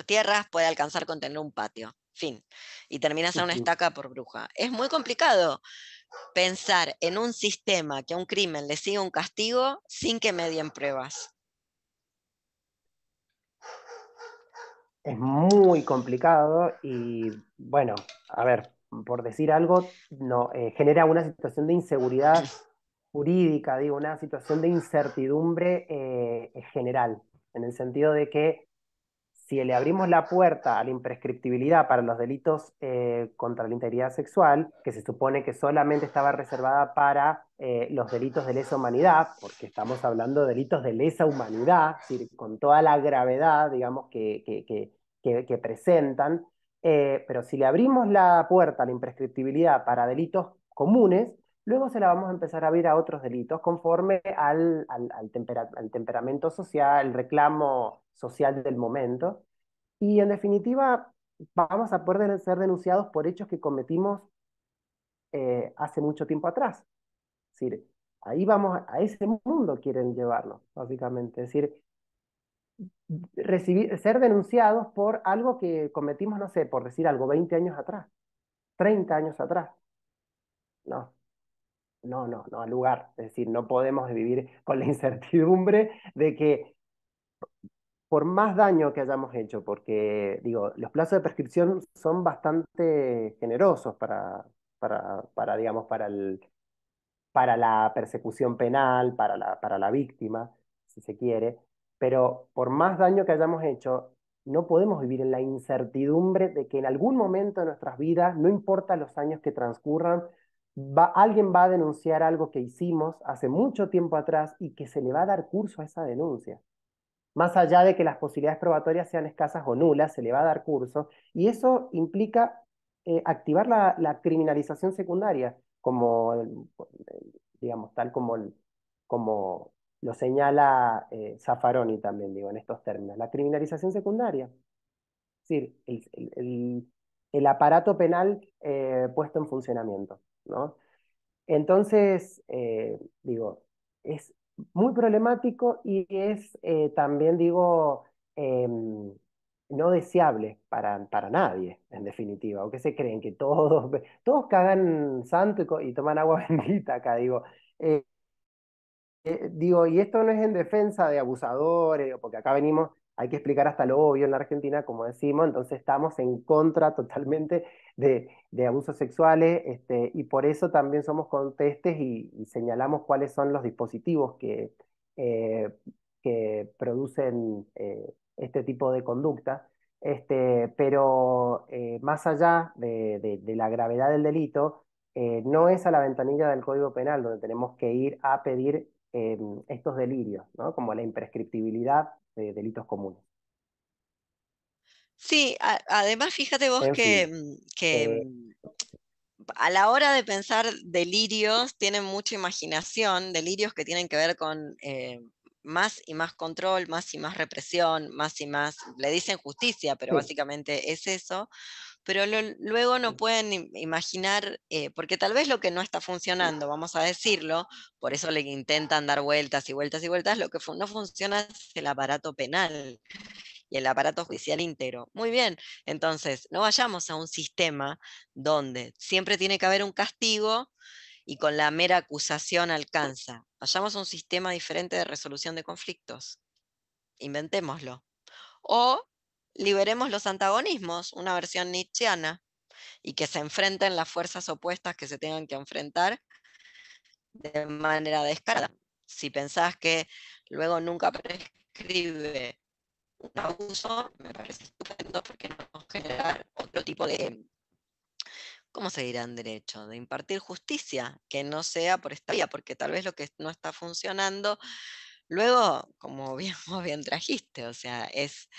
Tierras puede alcanzar con tener un patio. Fin. Y terminas en una estaca por bruja. Es muy complicado pensar en un sistema que a un crimen le siga un castigo sin que medien pruebas. Es muy complicado y bueno, a ver, por decir algo, no, eh, genera una situación de inseguridad jurídica, digo, una situación de incertidumbre eh, general, en el sentido de que si le abrimos la puerta a la imprescriptibilidad para los delitos eh, contra la integridad sexual, que se supone que solamente estaba reservada para eh, los delitos de lesa humanidad, porque estamos hablando de delitos de lesa humanidad, con toda la gravedad, digamos, que, que, presentan, eh, pero si le abrimos la puerta a la imprescriptibilidad para delitos comunes, luego se la vamos a empezar a abrir a otros delitos conforme al, temperamento social, el reclamo social del momento. Y en definitiva, vamos a poder ser denunciados por hechos que cometimos eh, hace mucho tiempo atrás. Es decir, ahí vamos, a ese mundo quieren llevarnos, básicamente. Es decir, recibir, ser denunciados por algo que cometimos, no sé, por decir algo, 20 años atrás, 30 años atrás. No, no, no, no al lugar. Es decir, no podemos vivir con la [LAUGHS] incertidumbre de que por más daño que hayamos hecho, porque digo, los plazos de prescripción son bastante generosos para, para, para digamos, para, el, para la persecución penal, para la, para la víctima, si se quiere, pero por más daño que hayamos hecho, no podemos vivir en la incertidumbre de que en algún momento de nuestras vidas, no importa los años que transcurran, alguien va a denunciar algo que hicimos hace mucho tiempo atrás y que se le va a dar curso a esa denuncia. Más allá de que las posibilidades probatorias sean escasas o nulas, se le va a dar curso. Y eso implica eh, activar la, criminalización secundaria, como, digamos, tal como, lo señala eh, también, digo, en estos términos. La criminalización secundaria. Es decir, el, aparato penal eh, puesto en funcionamiento. ¿No? Entonces, eh, digo, es muy problemático y es eh, también, digo, em, no deseable para, para nadie, en definitiva. ¿O qué se creen? Que todos, todos cagan santo y, toman agua [LAUGHS] bendita acá, digo. Eh, digo, y esto no es en defensa de abusadores, porque acá venimos hay que explicar hasta lo obvio en la Argentina, como decimos, entonces estamos en contra totalmente de, abusos sexuales este, y por eso también somos contestes y, señalamos cuáles son los dispositivos que, eh, que producen eh, este tipo de conducta. Este, pero eh, más allá de, la gravedad del delito, no es a la ventanilla del Código Penal donde tenemos que ir a pedir estos delirios, ¿no? como la imprescriptibilidad de delitos comunes. Sí, además fíjate vos que, mm, eh mm, a la hora de pensar delirios tienen mucha imaginación, delirios que tienen que ver con eh, más y más control, más y más represión, más y más, le dicen justicia, pero básicamente es eso, pero luego no pueden imaginar, eh, porque tal vez lo que no está funcionando, vamos a decirlo, por eso le intentan dar vueltas y vueltas y vueltas, lo que no funciona es el aparato penal y el aparato judicial íntegro. Muy bien, entonces no vayamos a un sistema donde siempre tiene que haber un castigo y con la mera acusación alcanza. Vayamos a un sistema diferente de resolución de conflictos. Inventémoslo. O liberemos los antagonismos, una versión nietzscheana, y que se enfrenten las fuerzas opuestas que se tengan que enfrentar de manera descarada. Si pensás que luego nunca prescribe un abuso, me parece estupendo porque nos generar otro tipo de, ¿cómo se dirá en derecho? De impartir justicia, que no sea por esta vía, porque tal vez lo que no está funcionando Luego, como [LAUGHS] bien, bien trajiste, o sea, es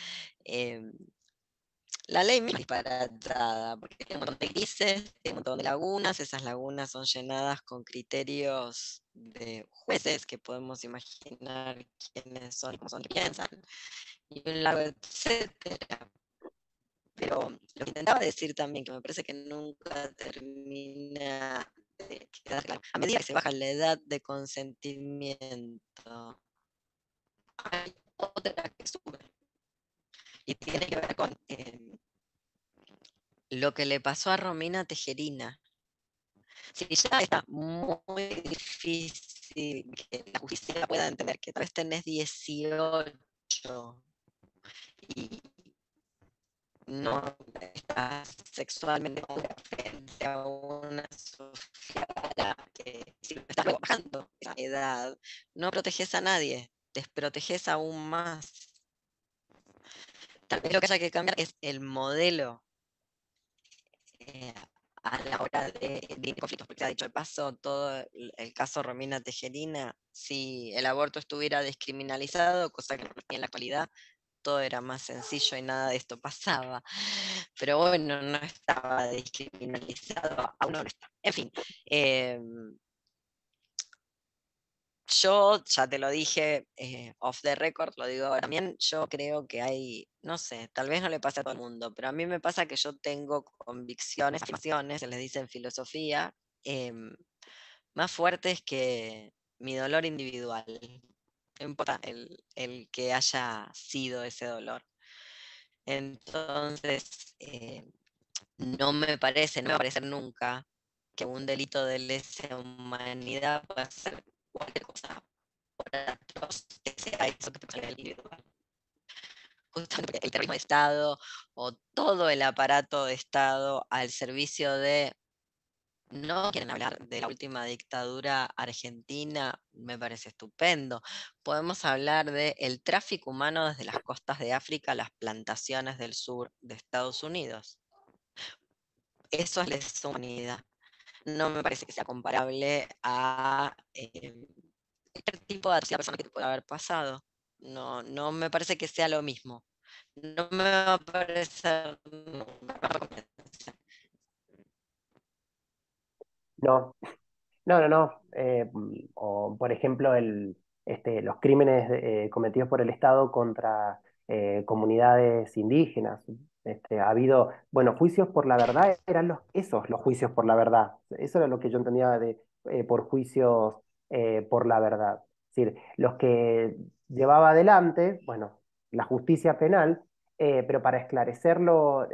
em, la ley muy disparatada, porque tiene un montón de grises, tiene un montón de lagunas, esas lagunas son llenadas con criterios de jueces que podemos imaginar quiénes son, cómo son, qué piensan, y un largo etcétera. Pero lo que intentaba decir también, que me parece que nunca termina de quedar claro, a medida que se baja la edad de consentimiento, hay otra que sube. Y tiene que ver con em, lo que le pasó a Romina Tejerina. Si ya está muy difícil que la justicia pueda entender que tal vez tenés 18 y no estás sexualmente frente a una Sofía que si estás bajando esa edad, no proteges a nadie desproteges aún más. Tal lo que haya que cambiar es el modelo eh, a la hora de, de conflictos, porque ha dicho el paso, todo el caso Romina Tejerina, si el aborto estuviera descriminalizado, cosa que no en la actualidad, todo era más sencillo y nada de esto pasaba. Pero bueno, no estaba descriminalizado, aún no está. En fin, em, yo ya te lo dije eh, off the record, lo digo también, yo creo que hay, no sé, tal vez no le pasa a todo el mundo, pero a mí me pasa que yo tengo convicciones, afirmaciones, se les dice en filosofía, em, más fuertes que mi dolor individual. No importa el, el que haya sido ese dolor. Entonces, eh, no me parece, no me va a parecer nunca que un delito de lesa humanidad pueda ser cualquier cosa por que sea eso que te pasa el individual. Justamente el terrorismo de Estado o todo el aparato de Estado al servicio de no quieren hablar de la última dictadura argentina, me parece estupendo. Podemos hablar del el tráfico humano desde las costas de África a las plantaciones del sur de Estados Unidos. Eso es la humanidad. No me parece que sea comparable a eh, tipo de persona que puede haber pasado. No, no me parece que sea lo mismo. No me va a parecer. No, no, no, no. Eh, o, por ejemplo, el, este, los crímenes eh, cometidos por el Estado contra eh, comunidades indígenas. Este, ha habido, bueno, juicios por la verdad, eran los, esos los juicios por la verdad. Eso era lo que yo entendía de, por juicios por la verdad. Es decir, los que llevaba adelante, bueno, la justicia penal, pero para esclarecerlo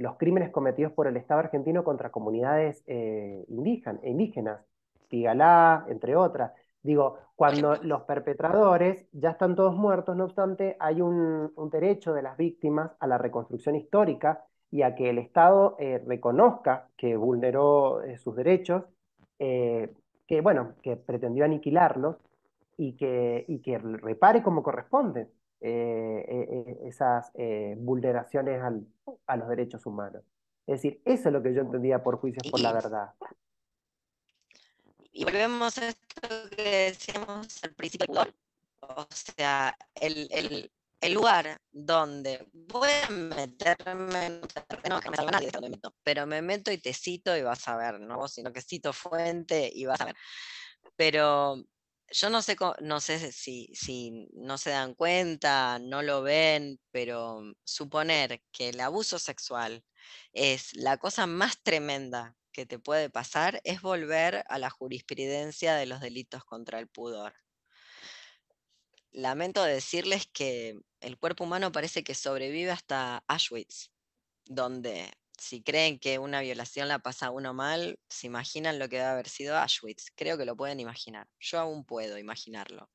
los crímenes cometidos por el Estado argentino contra comunidades eh, indígenas, indígenas, Pigalá, entre otras. Digo, cuando los perpetradores ya están todos muertos, no obstante, hay un, derecho de las víctimas a la reconstrucción histórica y a que el Estado eh, reconozca que vulneró eh, sus derechos, que bueno, que pretendió aniquilarlos y que, y que repare como corresponde. Eh, eh, eh, esas vulneraciones a los derechos humanos. Es decir, eso es lo que yo entendía por juicios por la verdad. Y volvemos a esto que decíamos al principio O sea, el, lugar donde voy a meterme, no que me salga nadie meto, pero me meto y te cito y vas a ver, no sino que cito fuente y vas a ver. Pero yo no sé, no sé si, si no se dan cuenta, no lo ven, pero suponer que el abuso sexual es la cosa más tremenda que te puede pasar es volver a la jurisprudencia de los delitos contra el pudor. Lamento decirles que el cuerpo humano parece que sobrevive hasta Auschwitz, donde si creen que una violación la pasa a uno mal, se imaginan lo que debe haber sido Auschwitz. Creo que lo pueden imaginar. Yo aún puedo imaginarlo.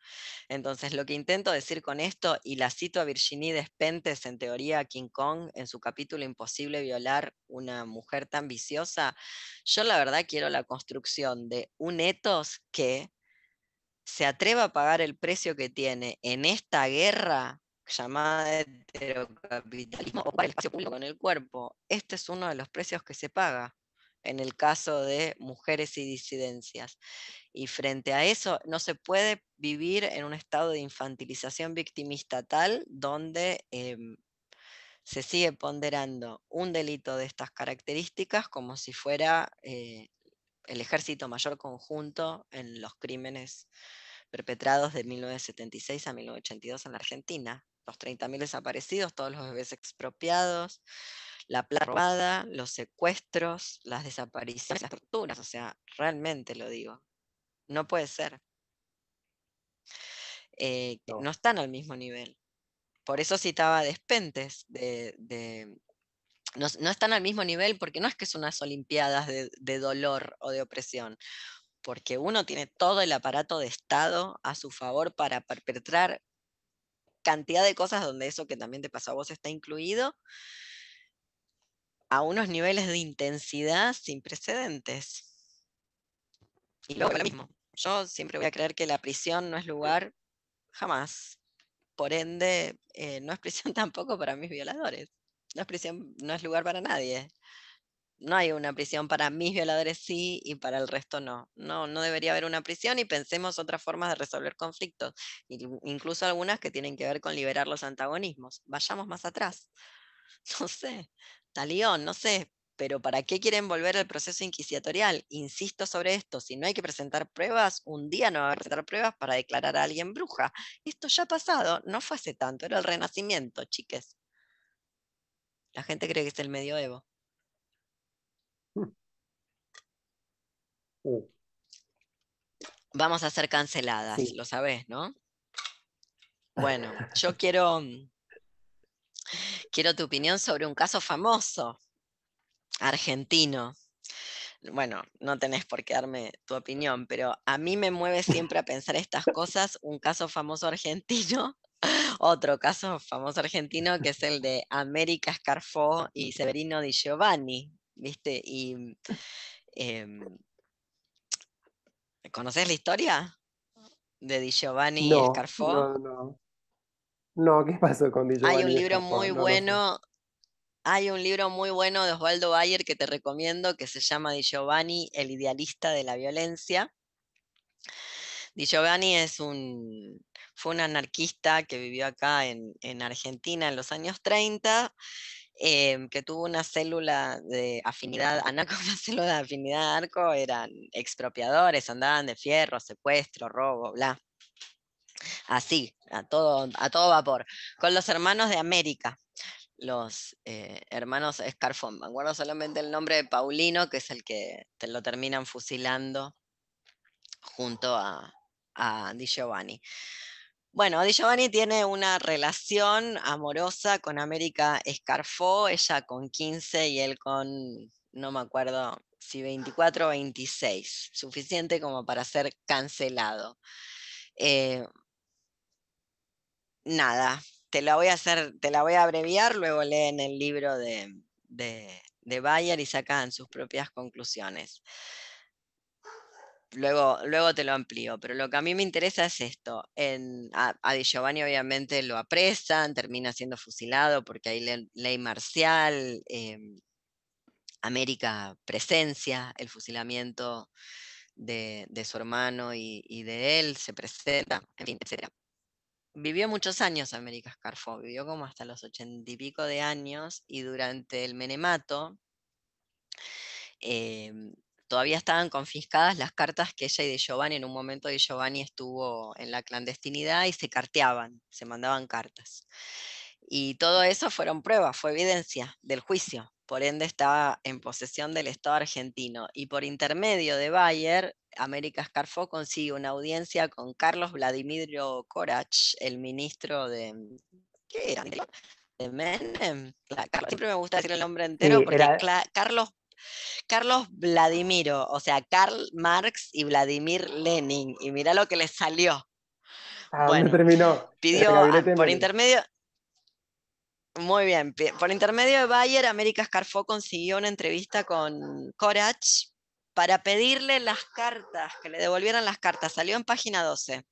Entonces, lo que intento decir con esto, y la cito a Virginie Despentes en teoría King Kong, en su capítulo Imposible violar una mujer tan viciosa, yo la verdad quiero la construcción de un etos que se atreva a pagar el precio que tiene en esta guerra llamada heterocapitalismo ocupar el espacio público en el cuerpo. Este es uno de los precios que se paga en el caso de mujeres y disidencias. Y frente a eso, no se puede vivir en un estado de infantilización victimista tal donde em, se sigue ponderando un delito de estas características como si fuera eh, el ejército mayor conjunto en los crímenes perpetrados de 1976 a 1982 en la Argentina los 30.000 desaparecidos, todos los bebés expropiados, la plata robada, los secuestros, las desapariciones, las torturas, o sea, realmente lo digo. No puede ser. Eh, no. están al mismo nivel. Por eso citaba Despentes, de, no, están al mismo nivel porque no es que son unas olimpiadas de, de dolor o de opresión, porque uno tiene todo el aparato de Estado a su favor para perpetrar cantidad de cosas donde eso que también te pasó a vos está incluido, a unos niveles de intensidad sin precedentes. Y luego lo mismo. Yo siempre voy a creer que la prisión no es lugar, jamás, por ende, eh, no es prisión [LAUGHS] tampoco para mis violadores. No es prisión, no es lugar para nadie. No hay una prisión para mis violadores sí y para el resto no. No, no debería haber una prisión y pensemos otras formas de resolver conflictos, incluso algunas que tienen que ver con liberar los antagonismos. Vayamos más atrás. [LAUGHS] No sé, Talión, no sé, pero ¿para qué quieren volver al proceso inquisitorial? Insisto sobre esto, si no hay que presentar pruebas, un día no va a presentar pruebas para declarar a alguien bruja. Esto ya ha pasado, no fue hace tanto, era el renacimiento, chiques. La gente cree que es el medioevo. Vamos a ser canceladas, lo sabés, ¿no? [LAUGHS] Bueno, yo quiero, quiero tu opinión sobre un caso famoso argentino. Bueno, no tenés por qué darme tu opinión, pero a mí me mueve siempre a pensar estas cosas un caso famoso argentino, [LAUGHS] otro caso famoso argentino que es el de América Scarfó y Severino Di Giovanni, ¿viste? Y, em, ¿Conoces la historia de Di Giovanni y Scarfó? No, no. No, ¿qué pasó con Di Giovanni? Hay un libro muy bueno hay un libro muy bueno de Osvaldo Bayer que te recomiendo que se llama Di Giovanni, el idealista de la violencia. Di Giovanni es un, fue un anarquista que vivió acá en, Argentina en los años 30, em, que tuvo una célula de afinidad anarco, [LAUGHS] una célula de afinidad arco, eran expropiadores, andaban de fierro, secuestro, robo, bla. Así, a todo, a todo vapor. Con los hermanos de América, los eh, hermanos Scarfón. Me acuerdo solamente el nombre de Paulino, que es el que te lo terminan fusilando junto a, Di Giovanni. Bueno, Di Giovanni tiene una relación amorosa con América Scarfó, ella con 15 y él con, no me acuerdo si 24 o 26, suficiente como para ser cancelado. Eh, nada, te la voy a hacer, te la voy a abreviar, luego leen el libro de, de, Bayer y sacan sus propias conclusiones. Luego, luego te lo amplío, pero lo que a mí me interesa es esto. A, Di Giovanni obviamente lo apresan, termina siendo fusilado porque hay ley, marcial, em, América presencia el fusilamiento de, su hermano y, y, de él, se presenta, en fin, etc vivió muchos años América Scarfo, vivió como hasta los ochenta y pico de años y durante el menemato em, todavía estaban confiscadas las cartas que ella y de Giovanni, en un momento de Giovanni estuvo en la clandestinidad y se carteaban, se mandaban cartas. Y todo eso fueron pruebas, fue evidencia del juicio por ende estaba en posesión del Estado argentino. Y por intermedio de Bayer, América Scarfó consigue una audiencia con Carlos Vladimiro Korach, el ministro de... ¿Qué era? De Menem. siempre me gusta decir el nombre entero porque Carlos Carlos Vladimiro, o sea, Karl Marx y Vladimir Lenin. Y mira lo que le salió. Ah, bueno, terminó? Pidió por intermedio, muy bien. Por intermedio de Bayer, América Scarfó consiguió una entrevista con Corach para pedirle las cartas, que le devolvieran las cartas. Salió en página 12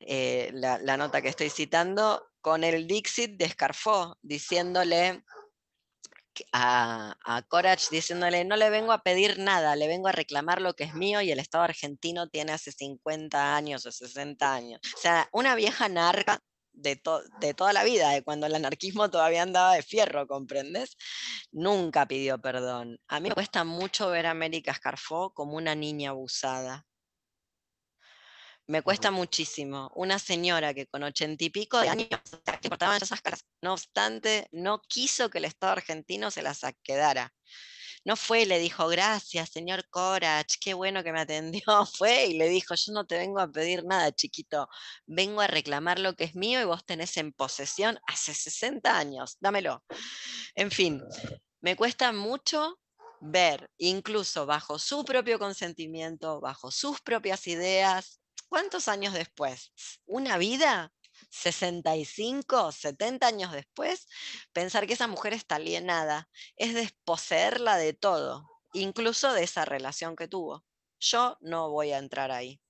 eh, la, nota que estoy citando, con el Dixit de Scarfó, diciéndole a, a Corach, diciéndole, no le vengo a pedir nada, le vengo a reclamar lo que es mío y el Estado argentino tiene hace 50 años o 60 años. O sea, una vieja narca de, de, toda la vida, de cuando el anarquismo todavía andaba de fierro, ¿comprendes? Nunca pidió perdón. A mí me cuesta mucho ver a América Scarfó como una niña abusada. Me cuesta muchísimo. Una señora que con ochenta y pico de años que portaban esas caras, no obstante, no quiso que el Estado argentino se las quedara. No fue y le dijo, gracias, señor Corach, qué bueno que me atendió. [LAUGHS] Fue y le dijo, yo no te vengo a pedir nada, chiquito, vengo a reclamar lo que es mío y vos tenés en posesión hace 60 años, dámelo. En fin, me cuesta mucho ver, incluso bajo su propio consentimiento, bajo sus propias ideas, ¿cuántos años después? ¿Una vida? 65, 70 años después, pensar que esa mujer está alienada es desposeerla de todo, incluso de esa relación que tuvo. Yo no voy a entrar ahí.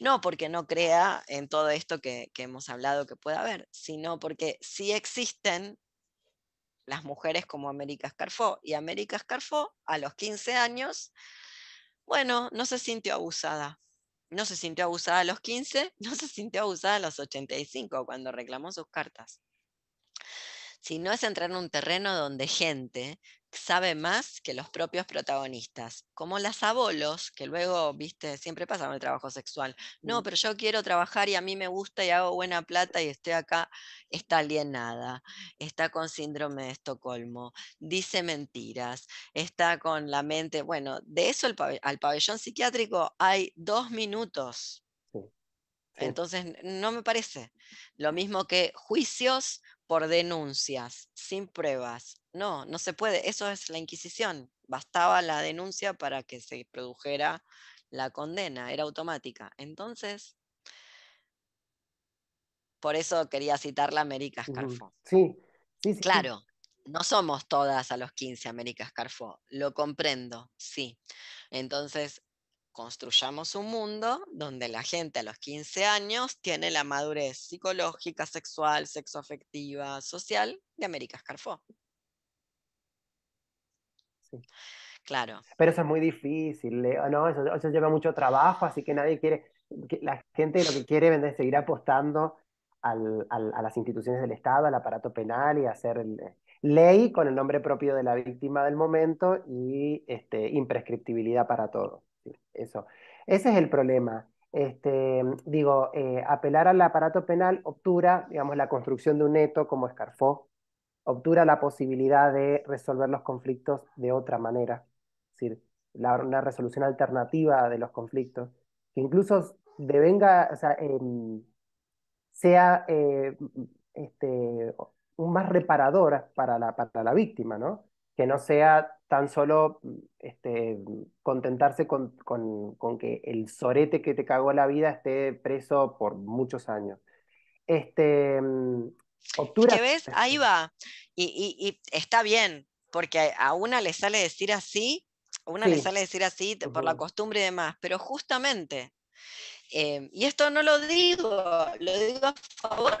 No porque no crea en todo esto que, hemos hablado que pueda haber, sino porque sí existen las mujeres como América Escarfó. Y América Escarfó, a los 15 años, bueno, no se sintió abusada. No se sintió abusada a los 15, [LAUGHS] no se sintió abusada a los 85 cuando reclamó sus cartas. Si no es entrar en un terreno donde gente sabe más que los propios protagonistas, como las abolos, que luego, viste, siempre pasa con el trabajo sexual. No, mm. pero yo quiero trabajar y a mí me gusta y hago buena plata y estoy acá, está alienada, está con síndrome de Estocolmo, dice mentiras, está con la mente, bueno, de eso al pabellón psiquiátrico hay dos minutos. Entonces, no me parece. Lo mismo que juicios por denuncias, sin pruebas. No, no se puede. Eso es la Inquisición. Bastaba la denuncia para que se produjera la condena, era automática. Entonces, por eso quería citar la América Scarfo. Sí, sí, sí. Claro, no somos todas a los 15 América Scarfo, lo comprendo, sí. Entonces, construyamos un mundo donde la gente a los 15 años tiene la madurez psicológica, sexual, sexoafectiva, social de América Escarfó. Sí. Claro. Pero eso es muy difícil, ¿no? Eso, lleva mucho trabajo, así que nadie quiere, la gente lo que quiere es seguir apostando a las instituciones del Estado, al aparato penal y hacer ley con el nombre propio de la víctima del momento y este, imprescriptibilidad para todo eso. Ese es el problema. Este, digo, eh, apelar al aparato penal obtura, digamos, la construcción de un neto como Escarfó, obtura la posibilidad de resolver los conflictos de otra manera, es decir, una resolución alternativa de los conflictos, que incluso devenga, o sea, em, sea eh, este, un más reparador para la, para la víctima, ¿no? Que no sea tan solo este, contentarse con, que el sorete que te cagó la vida esté preso por muchos años. Este, mm, ¿Qué ves? Ahí va. Y, está bien, porque a una le sale decir así, a una le sale decir así por la costumbre y demás, pero justamente, em, y esto no lo digo, lo digo a favor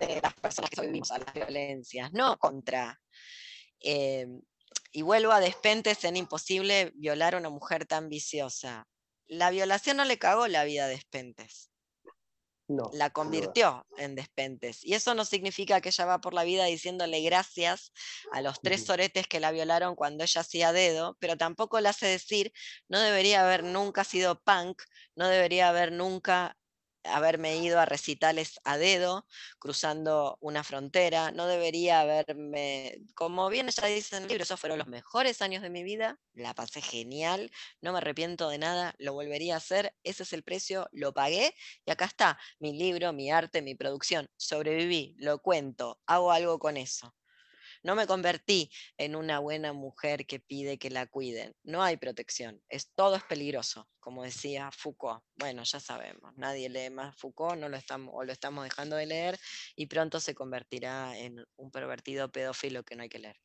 de las personas que vivimos a las violencias, no contra. Em, y vuelvo a Despentes en imposible violar a una mujer tan viciosa. La violación no le cagó la vida a Despentes. No, la convirtió en Despentes. Y eso no significa que ella va por la vida diciéndole gracias a los tres soretes que la violaron cuando ella hacía dedo, pero tampoco le hace decir, no debería haber nunca sido punk, no debería haber nunca haberme ido a recitales a dedo, cruzando una frontera, no debería haberme, como bien ya dice en el libro, esos fueron los mejores años de mi vida, la pasé genial, no me arrepiento de nada, lo volvería a hacer, ese es el precio, lo pagué y acá está mi libro, mi arte, mi producción, sobreviví, lo cuento, hago algo con eso. No me convertí en una buena mujer que pide que la cuiden. No hay protección. Es, todo es peligroso, como decía Foucault. Bueno, ya sabemos, nadie lee más Foucault, no lo estamos, o lo estamos dejando de leer, y pronto se convertirá en un pervertido pedófilo que no hay que leer.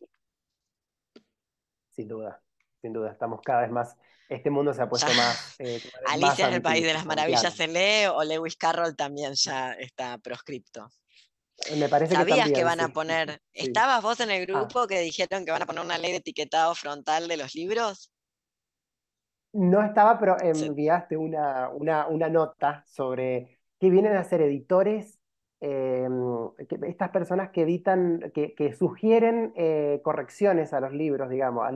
Sin duda, sin duda. Estamos cada vez más este mundo se ha puesto [LAUGHS] más. Eh, Alicia en el País de las Maravillas se lee o Lewis Carroll también ya está proscripto. Me parece ¿Sabías que, van a poner, estabas vos en el ah. grupo que dijeron que van a poner una ley de etiquetado frontal de los libros? No estaba, pero enviaste una, una, nota sobre que vienen a ser editores, em, estas personas que editan, que, sugieren eh, correcciones a los libros, digamos, a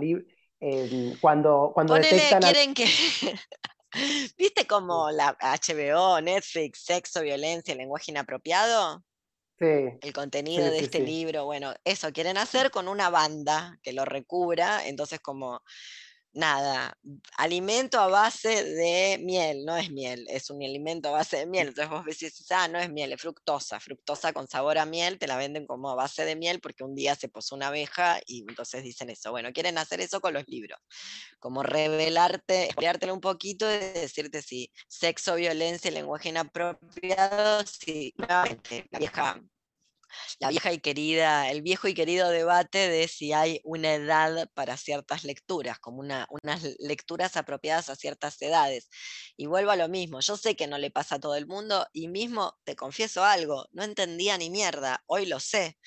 em, cuando, cuando detectan... quieren que... [LAUGHS] ¿Viste como la HBO, Netflix, sexo, violencia, lenguaje inapropiado? El contenido de este libro, bueno, eso quieren hacer con una banda que lo recubra, entonces como nada, alimento a base de miel, no es miel, es un alimento a base de miel. Entonces vos decís, ah, no es miel, es fructosa, fructosa con sabor a miel, te la venden como a base de miel porque un día se posó una abeja y entonces dicen eso. Bueno, quieren hacer eso con los libros, como revelarte, explicártelo un poquito y decirte si sexo, violencia, lenguaje inapropiado, si la vieja la vieja y querida, el viejo y querido debate de si hay una edad para ciertas lecturas, como una, unas lecturas apropiadas a ciertas edades. Y vuelvo a lo mismo, yo sé que no le pasa a todo el mundo y mismo te confieso algo, no entendía ni mierda, hoy lo sé.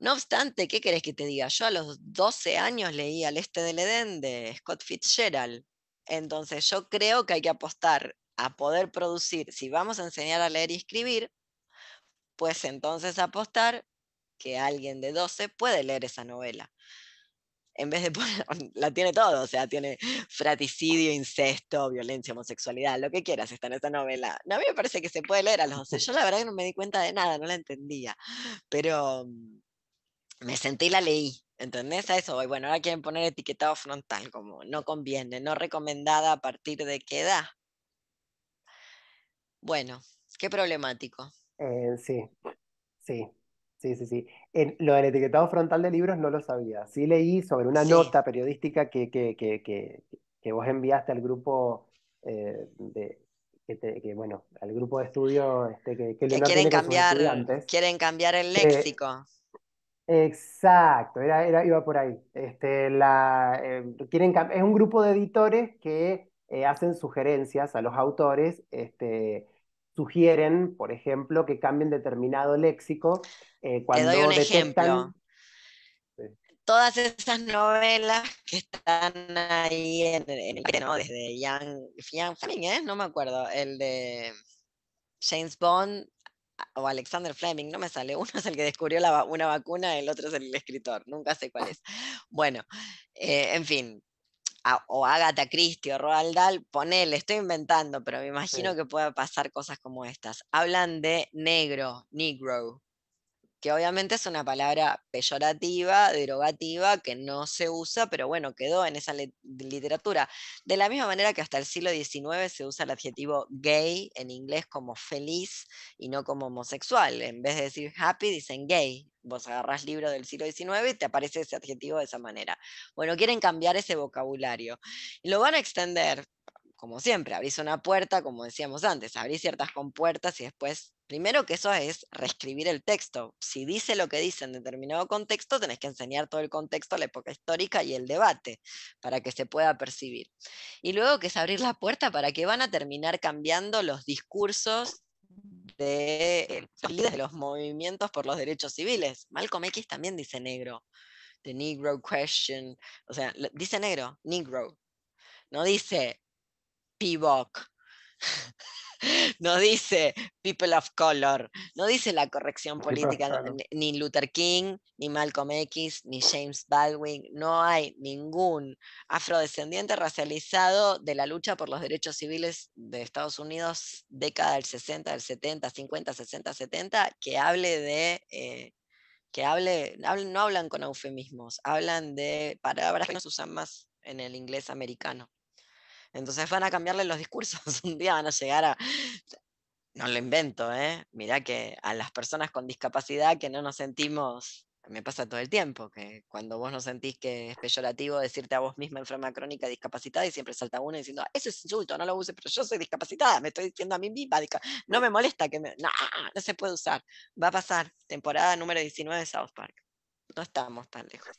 No obstante, ¿qué querés que te diga? Yo a los 12 años leí Al Este del Edén de Scott Fitzgerald. Entonces yo creo que hay que apostar a poder producir, si vamos a enseñar a leer y escribir, pues entonces apostar que alguien de 12 puede leer esa novela. En vez de [LAUGHS] poner, la tiene todo, o sea, tiene fraticidio, incesto, violencia, homosexualidad, lo que quieras está en esa novela. No, a mí me parece que se puede leer a los 12. Yo la verdad que no me di cuenta de nada, no la entendía, pero mm, me senté y la leí. ¿Entendés? A eso voy. Bueno, ahora quieren poner etiquetado frontal, como no conviene, no recomendada a partir de qué edad. Bueno, qué problemático. Eh, sí, sí, sí, sí, sí. En, lo del etiquetado frontal de libros no lo sabía. Sí leí sobre una nota periodística que, que, que, que, vos enviaste al grupo eh, de, que, bueno, al grupo de estudio este, que, que, quieren cambiar, quieren cambiar el eh, léxico. exacto, era, era, iba por ahí. Este, la, quieren, es un grupo de editores que hacen sugerencias a los autores este, sugieren, por ejemplo, que cambien determinado léxico eh, cuando Te doy un ejemplo. Todas esas novelas que están ahí en, el ¿no? Desde Ian, Fleming, ¿eh? No me acuerdo, el de James Bond o Alexander Fleming, no me sale. Uno es el que descubrió la, una vacuna, el otro es el escritor, nunca sé cuál es. Bueno, eh, en fin, o Agatha Christie o Roald Dahl, ponele, estoy inventando, pero me imagino que pueda pasar cosas como estas. Hablan de negro, negro, que obviamente es una palabra peyorativa, derogativa, que no se usa, pero bueno, quedó en esa literatura. De la misma manera que hasta el siglo XIX se usa el adjetivo gay en inglés como feliz y no como homosexual. En vez de decir happy, dicen gay. Vos agarrás libro del siglo XIX y te aparece ese adjetivo de esa manera. Bueno, quieren cambiar ese vocabulario. Lo van a extender como siempre, abrís una puerta, como decíamos antes, abrís ciertas compuertas y después, primero que eso es reescribir el texto. Si dice lo que dice en determinado contexto, tenés que enseñar todo el contexto, la época histórica y el debate para que se pueda percibir. Y luego que es abrir la puerta para que van a terminar cambiando los discursos de, de los movimientos por los derechos civiles. Malcolm X también dice negro, the Negro question, o sea, dice negro, negro. No dice PIVOC. [LAUGHS] No dice People of Color, no dice la corrección política, ni Luther King, ni Malcolm X, ni James Baldwin, no hay ningún afrodescendiente racializado de la lucha por los derechos civiles de Estados Unidos, década del 60, del 70, 50, 60, 70, que hable de, eh, que hable, no hablan con eufemismos, hablan de palabras que no se usan más en el inglés americano. Entonces van a cambiarle los discursos. [LAUGHS] Un día van a llegar a. No lo invento, ¿eh? Mirá que a las personas con discapacidad que no nos sentimos. Me pasa todo el tiempo, que cuando vos no sentís que es peyorativo decirte a vos misma enferma crónica discapacitada y siempre salta uno diciendo, ah, eso es insulto, no lo use, pero yo soy discapacitada, me estoy diciendo a mí misma, no me molesta que me... No, no se puede usar. Va a pasar, temporada número 19 de South Park. No estamos tan lejos.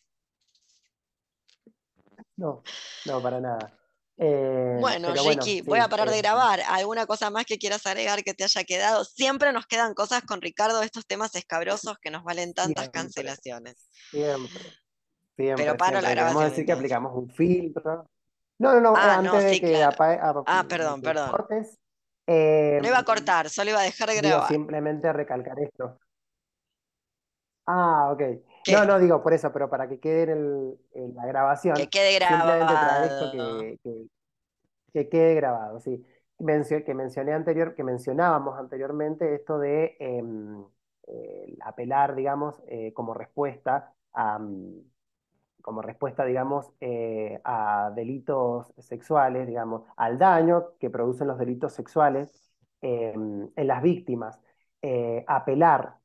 No, no, para nada. Eh, bueno, Ricky, voy a parar de eh, grabar. ¿Alguna cosa más que quieras agregar que te haya quedado? Siempre nos quedan cosas con Ricardo, estos temas escabrosos que nos valen tantas cancelaciones. Siempre. siempre Pero paro la grabación. Vamos a decir que aplicamos un filtro. No, no, no, ah, antes de que Ah, perdón, perdón. no iba a cortar, solo iba a dejar de grabar. simplemente recalcar esto. Ah, ok. No, no digo por eso, pero para que quede en, la grabación. Que quede grabado. que, quede grabado, sí. que mencioné anterior, que mencionábamos anteriormente esto de em, apelar, digamos, eh, como respuesta a, mm, como respuesta, digamos, eh, a delitos sexuales, digamos, al daño que producen los delitos sexuales em, en las víctimas. Eh, apelar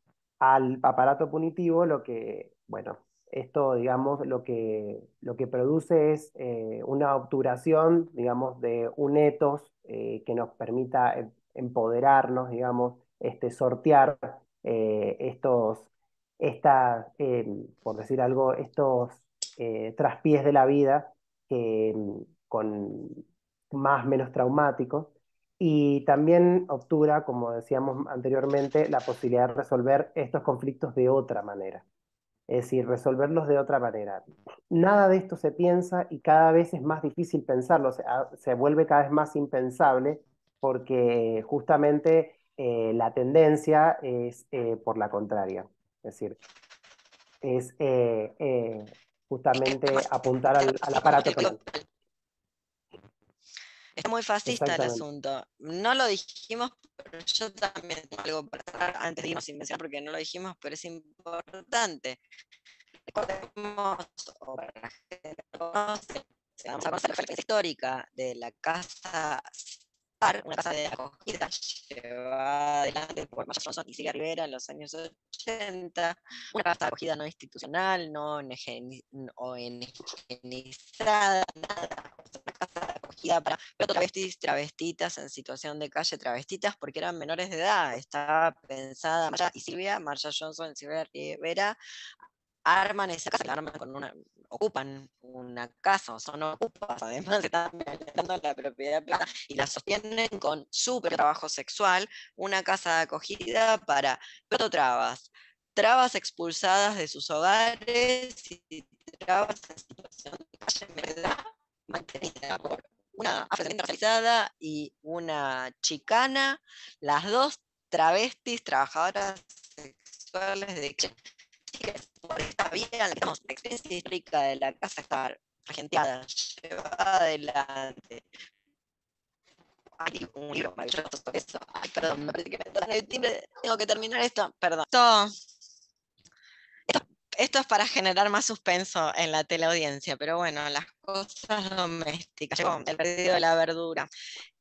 al aparato punitivo, lo que, bueno, esto, digamos, lo que, lo que produce es eh, una obturación, digamos, de un etos eh, que nos permita em, empoderarnos, digamos, este, sortear eh, estos, esta, em, por decir algo, estos traspiés de la vida em, con más menos traumáticos. Y también obtura, como decíamos anteriormente, la posibilidad de resolver estos conflictos de otra manera. Es decir, resolverlos de otra manera. Nada de esto se piensa y cada vez es más difícil pensarlo, se, vuelve cada vez más impensable porque justamente eh, la tendencia es eh, por la contraria. Es decir, es eh, justamente apuntar al, aparato penal. Es muy fascista el asunto. No lo dijimos, pero yo también tengo algo para antes de irnos sin mencionar porque no lo dijimos, pero es importante. Recordemos, o para la gente que conoce, vamos a conocer la referencia histórica de la casa una casa de acogida llevada adelante por Maya Johnson y Silvia Rivera en los años 80, una casa de acogida no institucional, no ONGizada, nada, una casa para travestis, travestitas en situación de calle, travestitas, porque eran menores de edad, estaba pensada Maya y Silvia, Marcia Johnson y Silvia Rivera, arman esa casa, la arman con una, ocupan una casa o son ocupas, además están la propiedad y la sostienen con su trabajo sexual, una casa de acogida para trabas, trabas expulsadas de sus hogares y trabas en situación de calle mantenida por una afrodescendiente racializada y una chicana, las dos travestis trabajadoras sexuales de por esta vía, la experiencia histórica de la casa está regenteada, llevada adelante. Hay un libro maravilloso sobre eso. Ay, perdón, me parece que me el. Tengo que terminar esto. Perdón. Esto, es para generar más suspenso en la teleaudiencia, pero bueno, las cosas domésticas. El perdido de la verdura.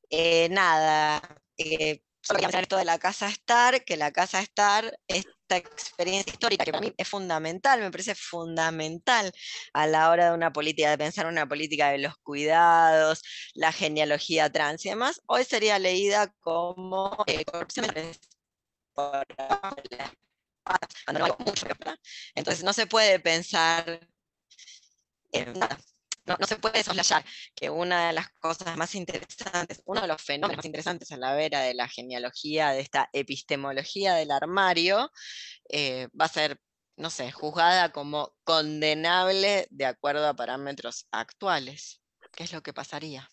Eh, nada. Eh, solo esto de la casa Star, que la casa Star, esta experiencia histórica que para mí es fundamental, me parece fundamental a la hora de una política, de pensar una política de los cuidados, la genealogía trans y demás, hoy sería leída como eh, entonces no se puede pensar en nada no, se puede soslayar que una de las cosas más interesantes, uno de los fenómenos más interesantes a la vera de la genealogía, de esta epistemología del armario, eh, va a ser, no sé, juzgada como condenable de acuerdo a parámetros actuales. ¿Qué es lo que pasaría?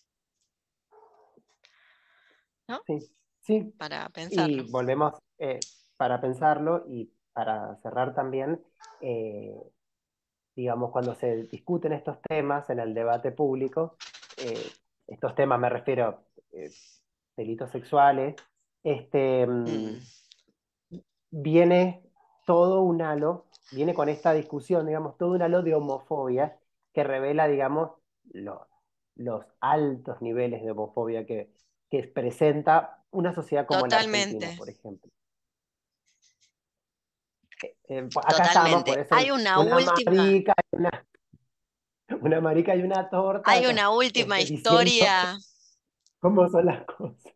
¿No? Sí, sí. Para pensarlo. Y volvemos eh, para pensarlo y para cerrar también. Eh, digamos, cuando se discuten estos temas en el debate público, eh, estos temas me refiero a eh, delitos sexuales, este, mm, mm. viene todo un halo, viene con esta discusión, digamos, todo un halo de homofobia que revela, digamos, los altos niveles de homofobia que, que presenta una sociedad como la Argentina, por ejemplo. Eh, acá estamos, Hay una, última. Marica, una, [LAUGHS] una, marica y una torta. Hay una última este, historia. [LAUGHS] ¿Cómo son las cosas?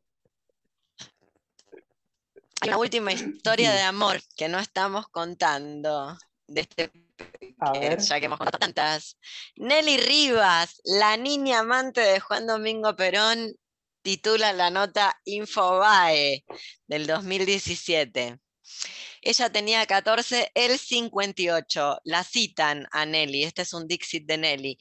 Hay una última historia de amor que no estamos contando. De este, ya que hemos contado tantas. Nelly Rivas, la niña amante de Juan Domingo Perón, titula la nota Infobae del 2017. Ella tenía 14, él 58. La citan a Nelly. Este es un Dixit de Nelly.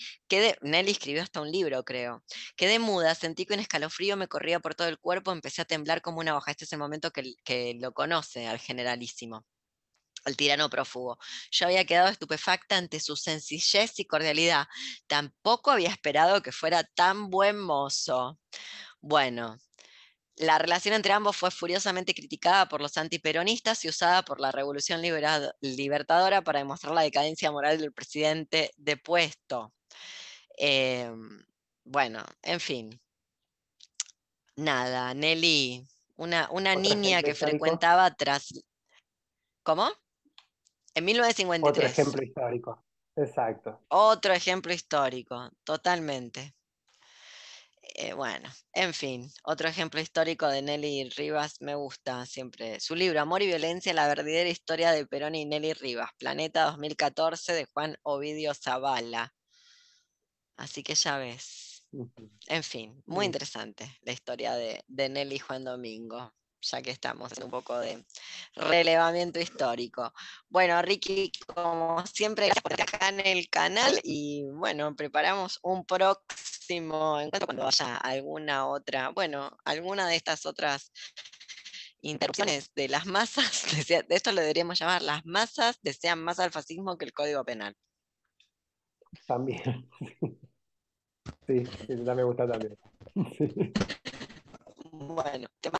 Nelly escribió hasta un libro, creo. Quedé muda, sentí que un escalofrío me corría por todo el cuerpo, empecé a temblar como una hoja. Este es el momento que, que lo conoce al generalísimo al tirano prófugo. Yo había quedado estupefacta ante su sencillez y cordialidad. Tampoco había esperado que fuera tan buen mozo. Bueno, la relación entre ambos fue furiosamente criticada por los antiperonistas y usada por la Revolución Libertadora para demostrar la decadencia moral del presidente depuesto. Em, bueno, en fin. Nada, Nelly, una, una niña que frecuentaba tras... ¿Cómo? En 1953. Otro ejemplo histórico, exacto. Otro ejemplo histórico, totalmente. Eh, bueno, en fin, otro ejemplo histórico de Nelly Rivas me gusta siempre. Su libro Amor y Violencia, la verdadera historia de Perón y Nelly Rivas, Planeta 2014 de Juan Ovidio Zavala. Así que ya ves. En fin, muy interesante la historia de, de Nelly y Juan Domingo ya que estamos en un poco de relevamiento histórico. Bueno, Ricky, como siempre, gracias por estar acá en el canal y bueno, preparamos un próximo encuentro cuando haya alguna otra, bueno, alguna de estas otras interrupciones de las masas, [LAUGHS] de esto lo deberíamos llamar, las masas desean más al fascismo que el Código Penal. También. [LAUGHS] Sí, eso me gusta también. [LAUGHS] Bueno, te